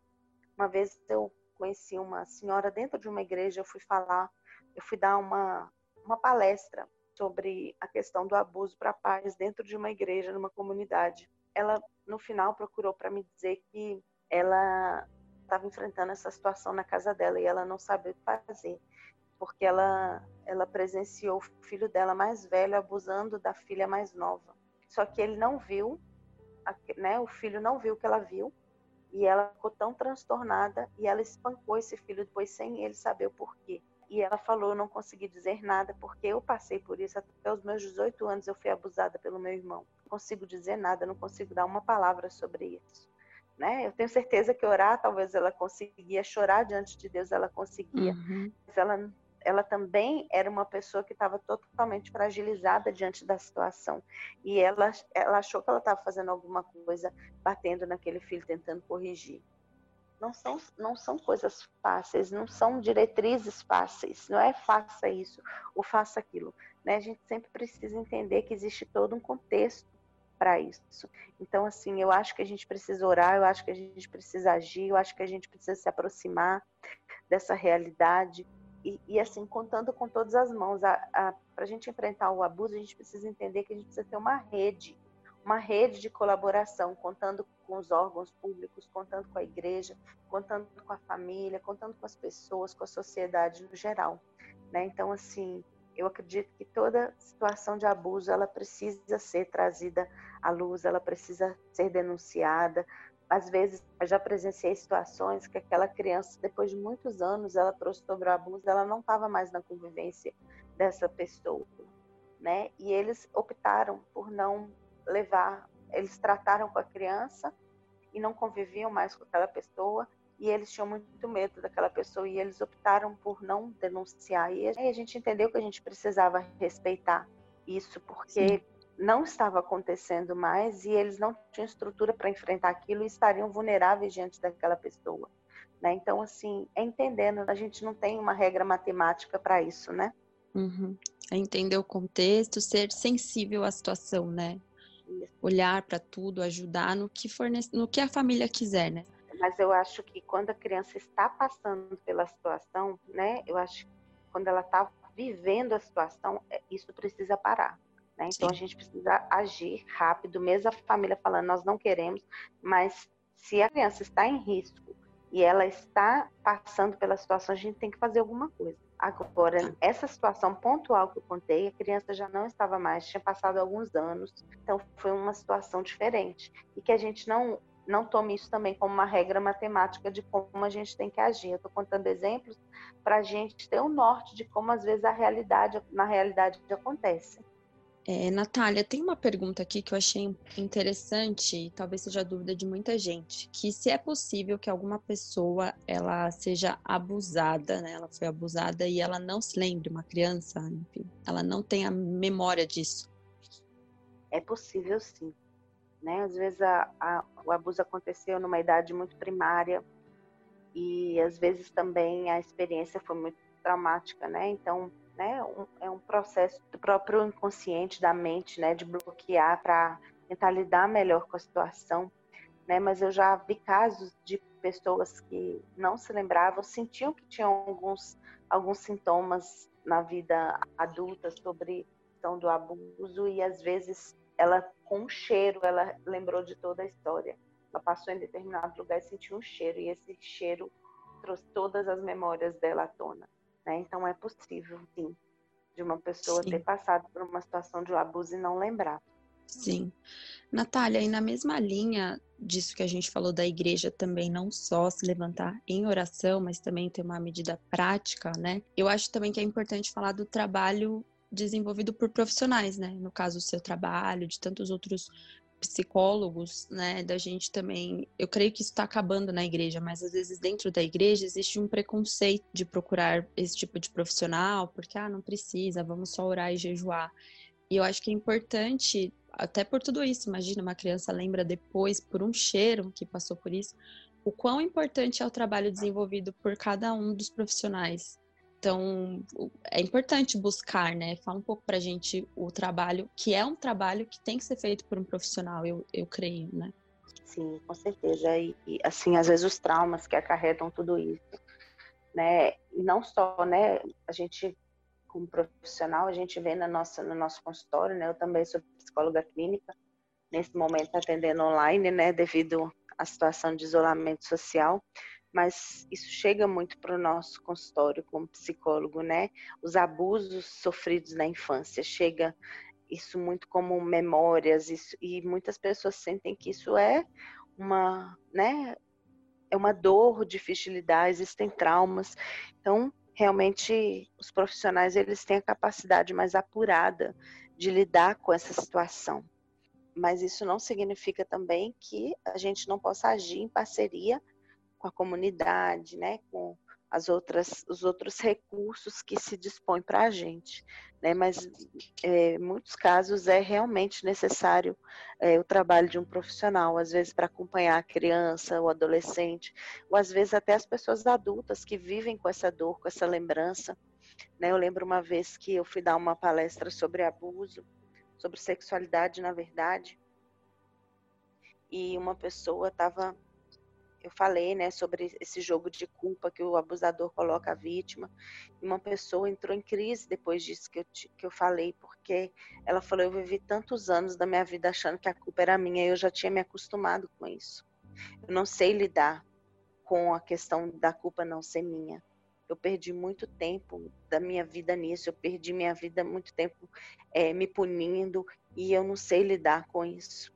Uma vez eu conheci uma senhora dentro de uma igreja, eu fui falar, eu fui dar uma, uma palestra sobre a questão do abuso para pais dentro de uma igreja, numa comunidade. Ela, no final, procurou para me dizer que ela estava enfrentando essa situação na casa dela e ela não sabia o que fazer porque ela, ela presenciou o filho dela mais velho abusando da filha mais nova. Só que ele não viu, né, o filho não viu o que ela viu, e ela ficou tão transtornada e ela espancou esse filho depois sem ele saber o porquê. E ela falou: Eu não consegui dizer nada porque eu passei por isso. Até os meus 18 anos eu fui abusada pelo meu irmão. Não consigo dizer nada, não consigo dar uma palavra sobre isso. Né? Eu tenho certeza que orar, talvez ela conseguia, chorar diante de Deus, ela conseguia, uhum. mas ela ela também era uma pessoa que estava totalmente fragilizada diante da situação. E ela, ela achou que ela estava fazendo alguma coisa, batendo naquele filho, tentando corrigir. Não são, não são coisas fáceis, não são diretrizes fáceis. Não é faça isso ou faça aquilo. Né? A gente sempre precisa entender que existe todo um contexto para isso. Então, assim, eu acho que a gente precisa orar, eu acho que a gente precisa agir, eu acho que a gente precisa se aproximar dessa realidade, e, e, assim, contando com todas as mãos. Para a gente enfrentar o abuso, a gente precisa entender que a gente precisa ter uma rede, uma rede de colaboração, contando com os órgãos públicos, contando com a igreja, contando com a família, contando com as pessoas, com a sociedade no geral. Né? Então, assim, eu acredito que toda situação de abuso ela precisa ser trazida à luz, ela precisa ser denunciada, às vezes eu já presenciei situações que aquela criança, depois de muitos anos, ela trouxe sobre o abuso, ela não estava mais na convivência dessa pessoa, né? E eles optaram por não levar, eles trataram com a criança e não conviviam mais com aquela pessoa e eles tinham muito medo daquela pessoa e eles optaram por não denunciar. E a gente entendeu que a gente precisava respeitar isso, porque Sim não estava acontecendo mais e eles não tinham estrutura para enfrentar aquilo e estariam vulneráveis diante daquela pessoa. Né? Então, assim, é entendendo, a gente não tem uma regra matemática para isso, né? Uhum. É entender o contexto, ser sensível à situação, né? Isso. Olhar para tudo, ajudar no que, fornece, no que a família quiser, né? Mas eu acho que quando a criança está passando pela situação, né? Eu acho que quando ela está vivendo a situação, é, isso precisa parar. Né? Então Sim. a gente precisa agir rápido, mesmo a família falando nós não queremos, mas se a criança está em risco e ela está passando pela situação, a gente tem que fazer alguma coisa. Agora, essa situação pontual que eu contei, a criança já não estava mais, tinha passado alguns anos, então foi uma situação diferente. E que a gente não, não tome isso também como uma regra matemática de como a gente tem que agir. Eu estou contando exemplos para a gente ter o um norte de como às vezes a realidade, na realidade acontece. É, Natália, tem uma pergunta aqui que eu achei interessante, talvez seja dúvida de muita gente, que se é possível que alguma pessoa ela seja abusada, né? Ela foi abusada e ela não se lembre, uma criança, enfim, ela não tenha memória disso. É possível sim. Né? Às vezes a, a, o abuso aconteceu numa idade muito primária e às vezes também a experiência foi muito traumática, né? Então, né, um, é um processo do próprio inconsciente da mente, né, de bloquear para tentar lidar melhor com a situação, né? Mas eu já vi casos de pessoas que não se lembravam, sentiam que tinham alguns alguns sintomas na vida adulta sobre questão do abuso e às vezes ela com um cheiro ela lembrou de toda a história. Ela passou em determinado lugar e sentiu um cheiro e esse cheiro trouxe todas as memórias dela à tona. Né? Então é possível, sim, de uma pessoa sim. ter passado por uma situação de abuso e não lembrar. Sim. Natália, e na mesma linha disso que a gente falou da igreja também não só se levantar em oração, mas também ter uma medida prática, né? Eu acho também que é importante falar do trabalho desenvolvido por profissionais, né? No caso, o seu trabalho, de tantos outros psicólogos, né, da gente também. Eu creio que isso está acabando na igreja, mas às vezes dentro da igreja existe um preconceito de procurar esse tipo de profissional, porque ah, não precisa, vamos só orar e jejuar. E eu acho que é importante, até por tudo isso, imagina uma criança lembra depois por um cheiro que passou por isso, o quão importante é o trabalho desenvolvido por cada um dos profissionais então, é importante buscar, né? Fala um pouco pra gente o trabalho, que é um trabalho que tem que ser feito por um profissional, eu, eu creio, né? Sim, com certeza. E, e assim, às vezes os traumas que acarretam tudo isso, né? E não só, né? A gente, como profissional, a gente vê na nossa, no nosso consultório, né? Eu também sou psicóloga clínica, nesse momento atendendo online, né? Devido à situação de isolamento social mas isso chega muito para o nosso consultório como psicólogo, né? Os abusos sofridos na infância, chega isso muito como memórias, isso, e muitas pessoas sentem que isso é uma, né? É uma dor difícil de lidar, existem traumas. Então, realmente, os profissionais eles têm a capacidade mais apurada de lidar com essa situação. Mas isso não significa também que a gente não possa agir em parceria com a comunidade, né, com as outras, os outros recursos que se dispõem para a gente. Né? Mas, é, em muitos casos, é realmente necessário é, o trabalho de um profissional, às vezes para acompanhar a criança, o adolescente, ou às vezes até as pessoas adultas que vivem com essa dor, com essa lembrança. Né? Eu lembro uma vez que eu fui dar uma palestra sobre abuso, sobre sexualidade, na verdade, e uma pessoa estava eu falei, né, sobre esse jogo de culpa que o abusador coloca a vítima. Uma pessoa entrou em crise depois disso que eu, que eu falei, porque ela falou: Eu vivi tantos anos da minha vida achando que a culpa era minha, e eu já tinha me acostumado com isso. Eu não sei lidar com a questão da culpa não ser minha. Eu perdi muito tempo da minha vida nisso, eu perdi minha vida muito tempo é, me punindo e eu não sei lidar com isso.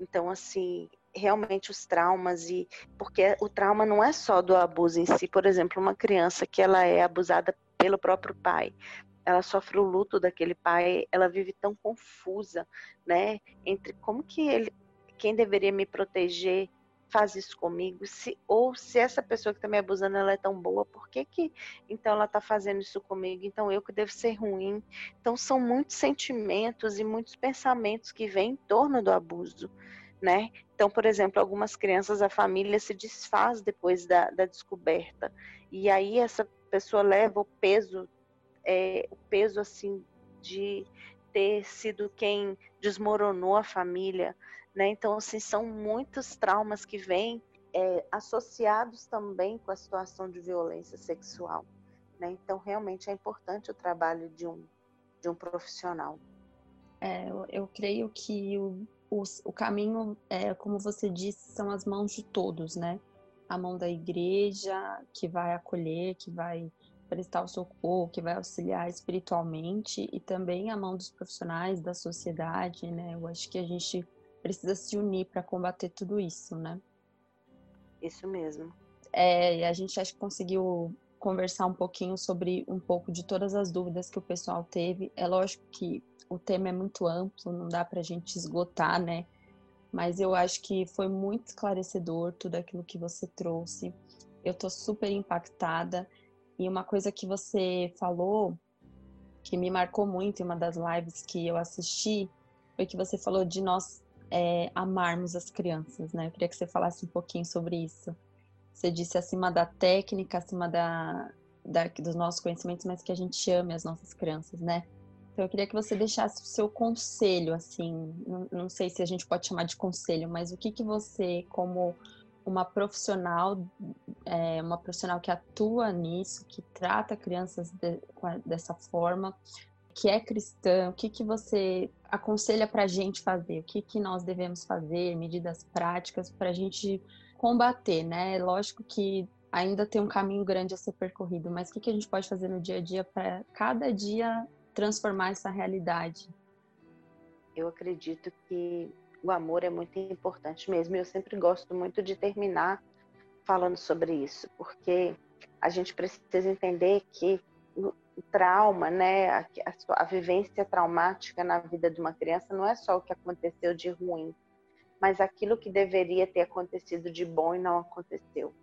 Então, assim, realmente os traumas e porque o trauma não é só do abuso em si, por exemplo, uma criança que ela é abusada pelo próprio pai, ela sofre o luto daquele pai, ela vive tão confusa, né, entre como que ele, quem deveria me proteger faz isso comigo, se ou se essa pessoa que está me abusando ela é tão boa, por que que então ela está fazendo isso comigo? Então eu que devo ser ruim. Então são muitos sentimentos e muitos pensamentos que vêm em torno do abuso né? Então, por exemplo, algumas crianças, a família se desfaz depois da, da descoberta. E aí essa pessoa leva o peso, é, o peso assim de ter sido quem desmoronou a família, né? Então, assim, são muitos traumas que vêm é, associados também com a situação de violência sexual, né? Então, realmente é importante o trabalho de um, de um profissional. É, eu, eu creio que o o, o caminho, é, como você disse, são as mãos de todos, né? A mão da igreja, que vai acolher, que vai prestar o socorro, que vai auxiliar espiritualmente, e também a mão dos profissionais, da sociedade, né? Eu acho que a gente precisa se unir para combater tudo isso, né? Isso mesmo. É, a gente acho que conseguiu conversar um pouquinho sobre um pouco de todas as dúvidas que o pessoal teve. É lógico que o tema é muito amplo, não dá para a gente esgotar, né? Mas eu acho que foi muito esclarecedor tudo aquilo que você trouxe. Eu tô super impactada. E uma coisa que você falou, que me marcou muito em uma das lives que eu assisti, foi que você falou de nós é, amarmos as crianças, né? Eu queria que você falasse um pouquinho sobre isso. Você disse acima da técnica, acima da, da, dos nossos conhecimentos, mas que a gente ame as nossas crianças, né? Então eu queria que você deixasse o seu conselho, assim, não, não sei se a gente pode chamar de conselho, mas o que que você, como uma profissional, é, uma profissional que atua nisso, que trata crianças de, dessa forma, que é cristã, o que, que você aconselha para a gente fazer? O que, que nós devemos fazer, medidas práticas para a gente combater, né? Lógico que ainda tem um caminho grande a ser percorrido, mas o que, que a gente pode fazer no dia a dia para cada dia transformar essa realidade? Eu acredito que o amor é muito importante mesmo. Eu sempre gosto muito de terminar falando sobre isso, porque a gente precisa entender que o trauma, né, a, a, a, vivência traumática na vida de uma criança não é só o que aconteceu de ruim, mas aquilo que deveria ter acontecido de bom e não aconteceu.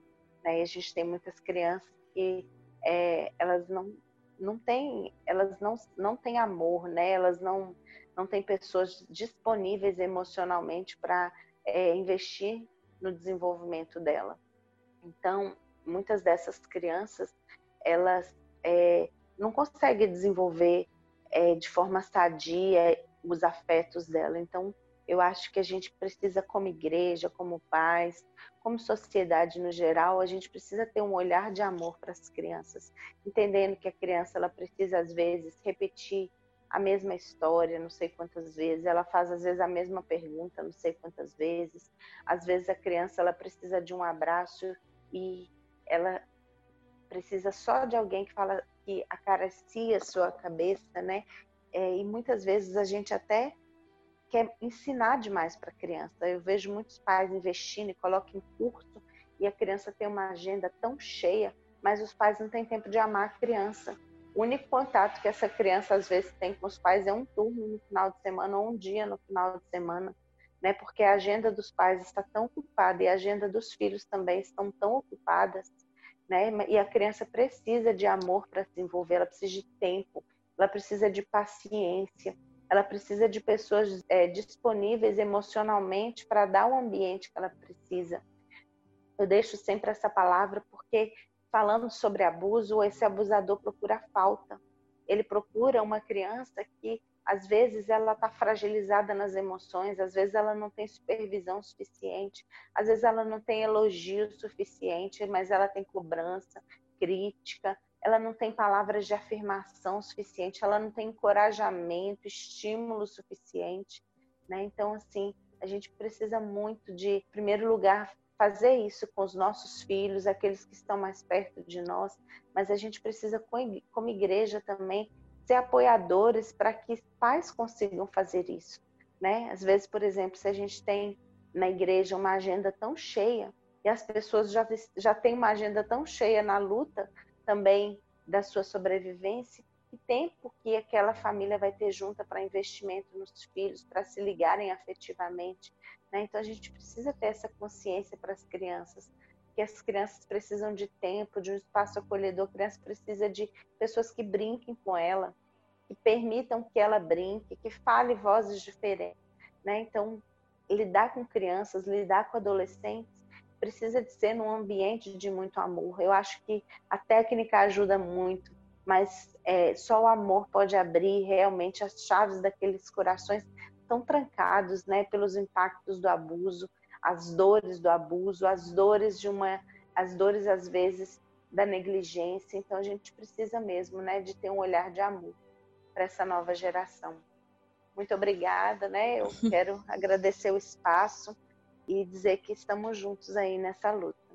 Né? E a gente tem muitas crianças que é, elas não não têm elas não, não têm amor, né? Elas não não têm pessoas disponíveis emocionalmente para é, investir no desenvolvimento dela. Então, muitas dessas crianças elas é, não conseguem desenvolver é, de forma sadia os afetos dela. Então, eu acho que a gente precisa, como igreja, como pais, como sociedade no geral, a gente precisa ter um olhar de amor para as crianças, entendendo que a criança ela precisa às vezes repetir a mesma história, não sei quantas vezes, ela faz às vezes a mesma pergunta, não sei quantas vezes. Às vezes a criança ela precisa de um abraço e ela precisa só de alguém que fala que acaricia a sua cabeça, né? É, e muitas vezes a gente até quer ensinar demais para a criança. Eu vejo muitos pais investindo e colocam em curso e a criança tem uma agenda tão cheia, mas os pais não têm tempo de amar a criança. O único contato que essa criança às vezes tem com os pais é um turno no final de semana ou um dia no final de semana, né? Porque a agenda dos pais está tão ocupada e a agenda dos filhos também estão tão ocupadas, né? E a criança precisa de amor para se desenvolver, ela precisa de tempo, ela precisa de paciência, ela precisa de pessoas é, disponíveis emocionalmente para dar o ambiente que ela precisa. Eu deixo sempre essa palavra porque falando sobre abuso, esse abusador procura falta. Ele procura uma criança que às vezes ela está fragilizada nas emoções, às vezes ela não tem supervisão suficiente, às vezes ela não tem elogio suficiente, mas ela tem cobrança, crítica, ela não tem palavras de afirmação suficiente, ela não tem encorajamento, estímulo suficiente, né? Então, assim, a gente precisa muito de, em primeiro lugar, fazer isso com os nossos filhos, aqueles que estão mais perto de nós, mas a gente precisa, como igreja também, ser apoiadores para que pais consigam fazer isso, né? Às vezes, por exemplo, se a gente tem na igreja uma agenda tão cheia e as pessoas já, já têm uma agenda tão cheia na luta, também da sua sobrevivência, que tempo que aquela família vai ter junta para investimento nos filhos, para se ligarem afetivamente. Né? Então a gente precisa ter essa consciência para as crianças, que as crianças precisam de tempo, de um espaço acolhedor, a criança precisa de pessoas que brinquem com ela, que permitam que ela brinque, que fale vozes diferentes. Né? Então, lidar com crianças, lidar com adolescentes, precisa de ser num ambiente de muito amor. Eu acho que a técnica ajuda muito, mas é, só o amor pode abrir realmente as chaves daqueles corações tão trancados, né, pelos impactos do abuso, as dores do abuso, as dores de uma, as dores às vezes da negligência. Então a gente precisa mesmo, né, de ter um olhar de amor para essa nova geração. Muito obrigada, né? Eu quero agradecer o espaço e dizer que estamos juntos aí nessa luta.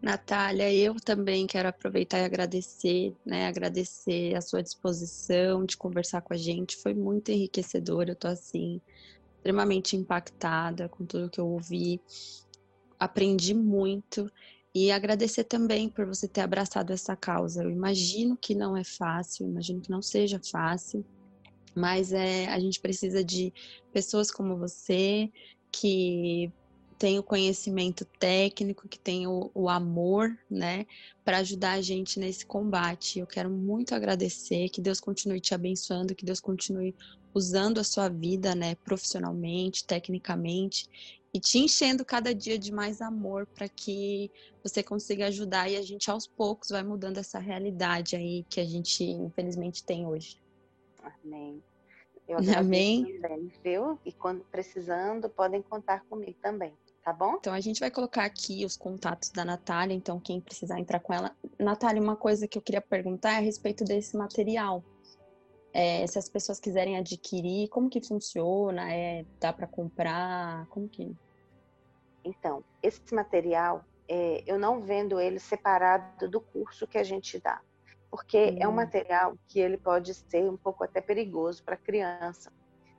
Natália, eu também quero aproveitar e agradecer, né? Agradecer a sua disposição de conversar com a gente. Foi muito enriquecedor. Eu tô assim, extremamente impactada com tudo que eu ouvi. Aprendi muito. E agradecer também por você ter abraçado essa causa. Eu imagino que não é fácil, imagino que não seja fácil, mas é, a gente precisa de pessoas como você que tem o conhecimento técnico, que tem o, o amor, né, para ajudar a gente nesse combate. Eu quero muito agradecer, que Deus continue te abençoando, que Deus continue usando a sua vida, né, profissionalmente, tecnicamente, e te enchendo cada dia de mais amor para que você consiga ajudar e a gente aos poucos vai mudando essa realidade aí que a gente infelizmente tem hoje. Amém. Eu Amém. Também, viu? E quando precisando, podem contar comigo também tá bom? Então a gente vai colocar aqui os contatos da Natália, então quem precisar entrar com ela. Natália, uma coisa que eu queria perguntar é a respeito desse material. É, se as pessoas quiserem adquirir, como que funciona? É, dá para comprar? Como que? Então, esse material, é, eu não vendo ele separado do curso que a gente dá, porque hum. é um hum. material que ele pode ser um pouco até perigoso para criança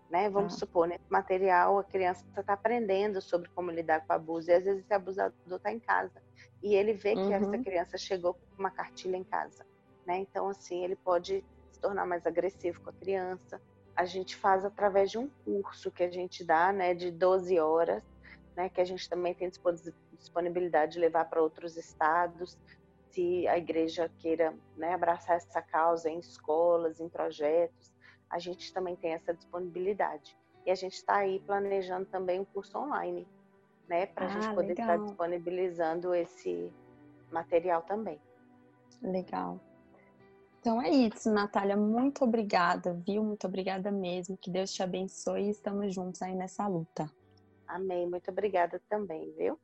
né? Vamos ah. supor, nesse material a criança está aprendendo sobre como lidar com abuso e às vezes esse abusador está em casa e ele vê que uhum. essa criança chegou com uma cartilha em casa, né? Então assim ele pode se tornar mais agressivo com a criança. A gente faz através de um curso que a gente dá, né, de 12 horas, né, que a gente também tem disponibilidade de levar para outros estados, se a igreja queira, né, abraçar essa causa em escolas, em projetos a gente também tem essa disponibilidade. E a gente está aí planejando também um curso online, né? Para a ah, gente poder estar tá disponibilizando esse material também. Legal. Então é isso, Natália. Muito obrigada, viu? Muito obrigada mesmo. Que Deus te abençoe e estamos juntos aí nessa luta. Amém. Muito obrigada também, viu?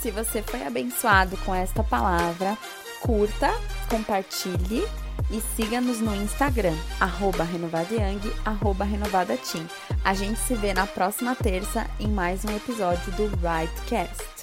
Se você foi abençoado com esta palavra, curta, compartilhe e siga-nos no Instagram, arroba renovadayang, arroba renovadateam. A gente se vê na próxima terça em mais um episódio do Rightcast.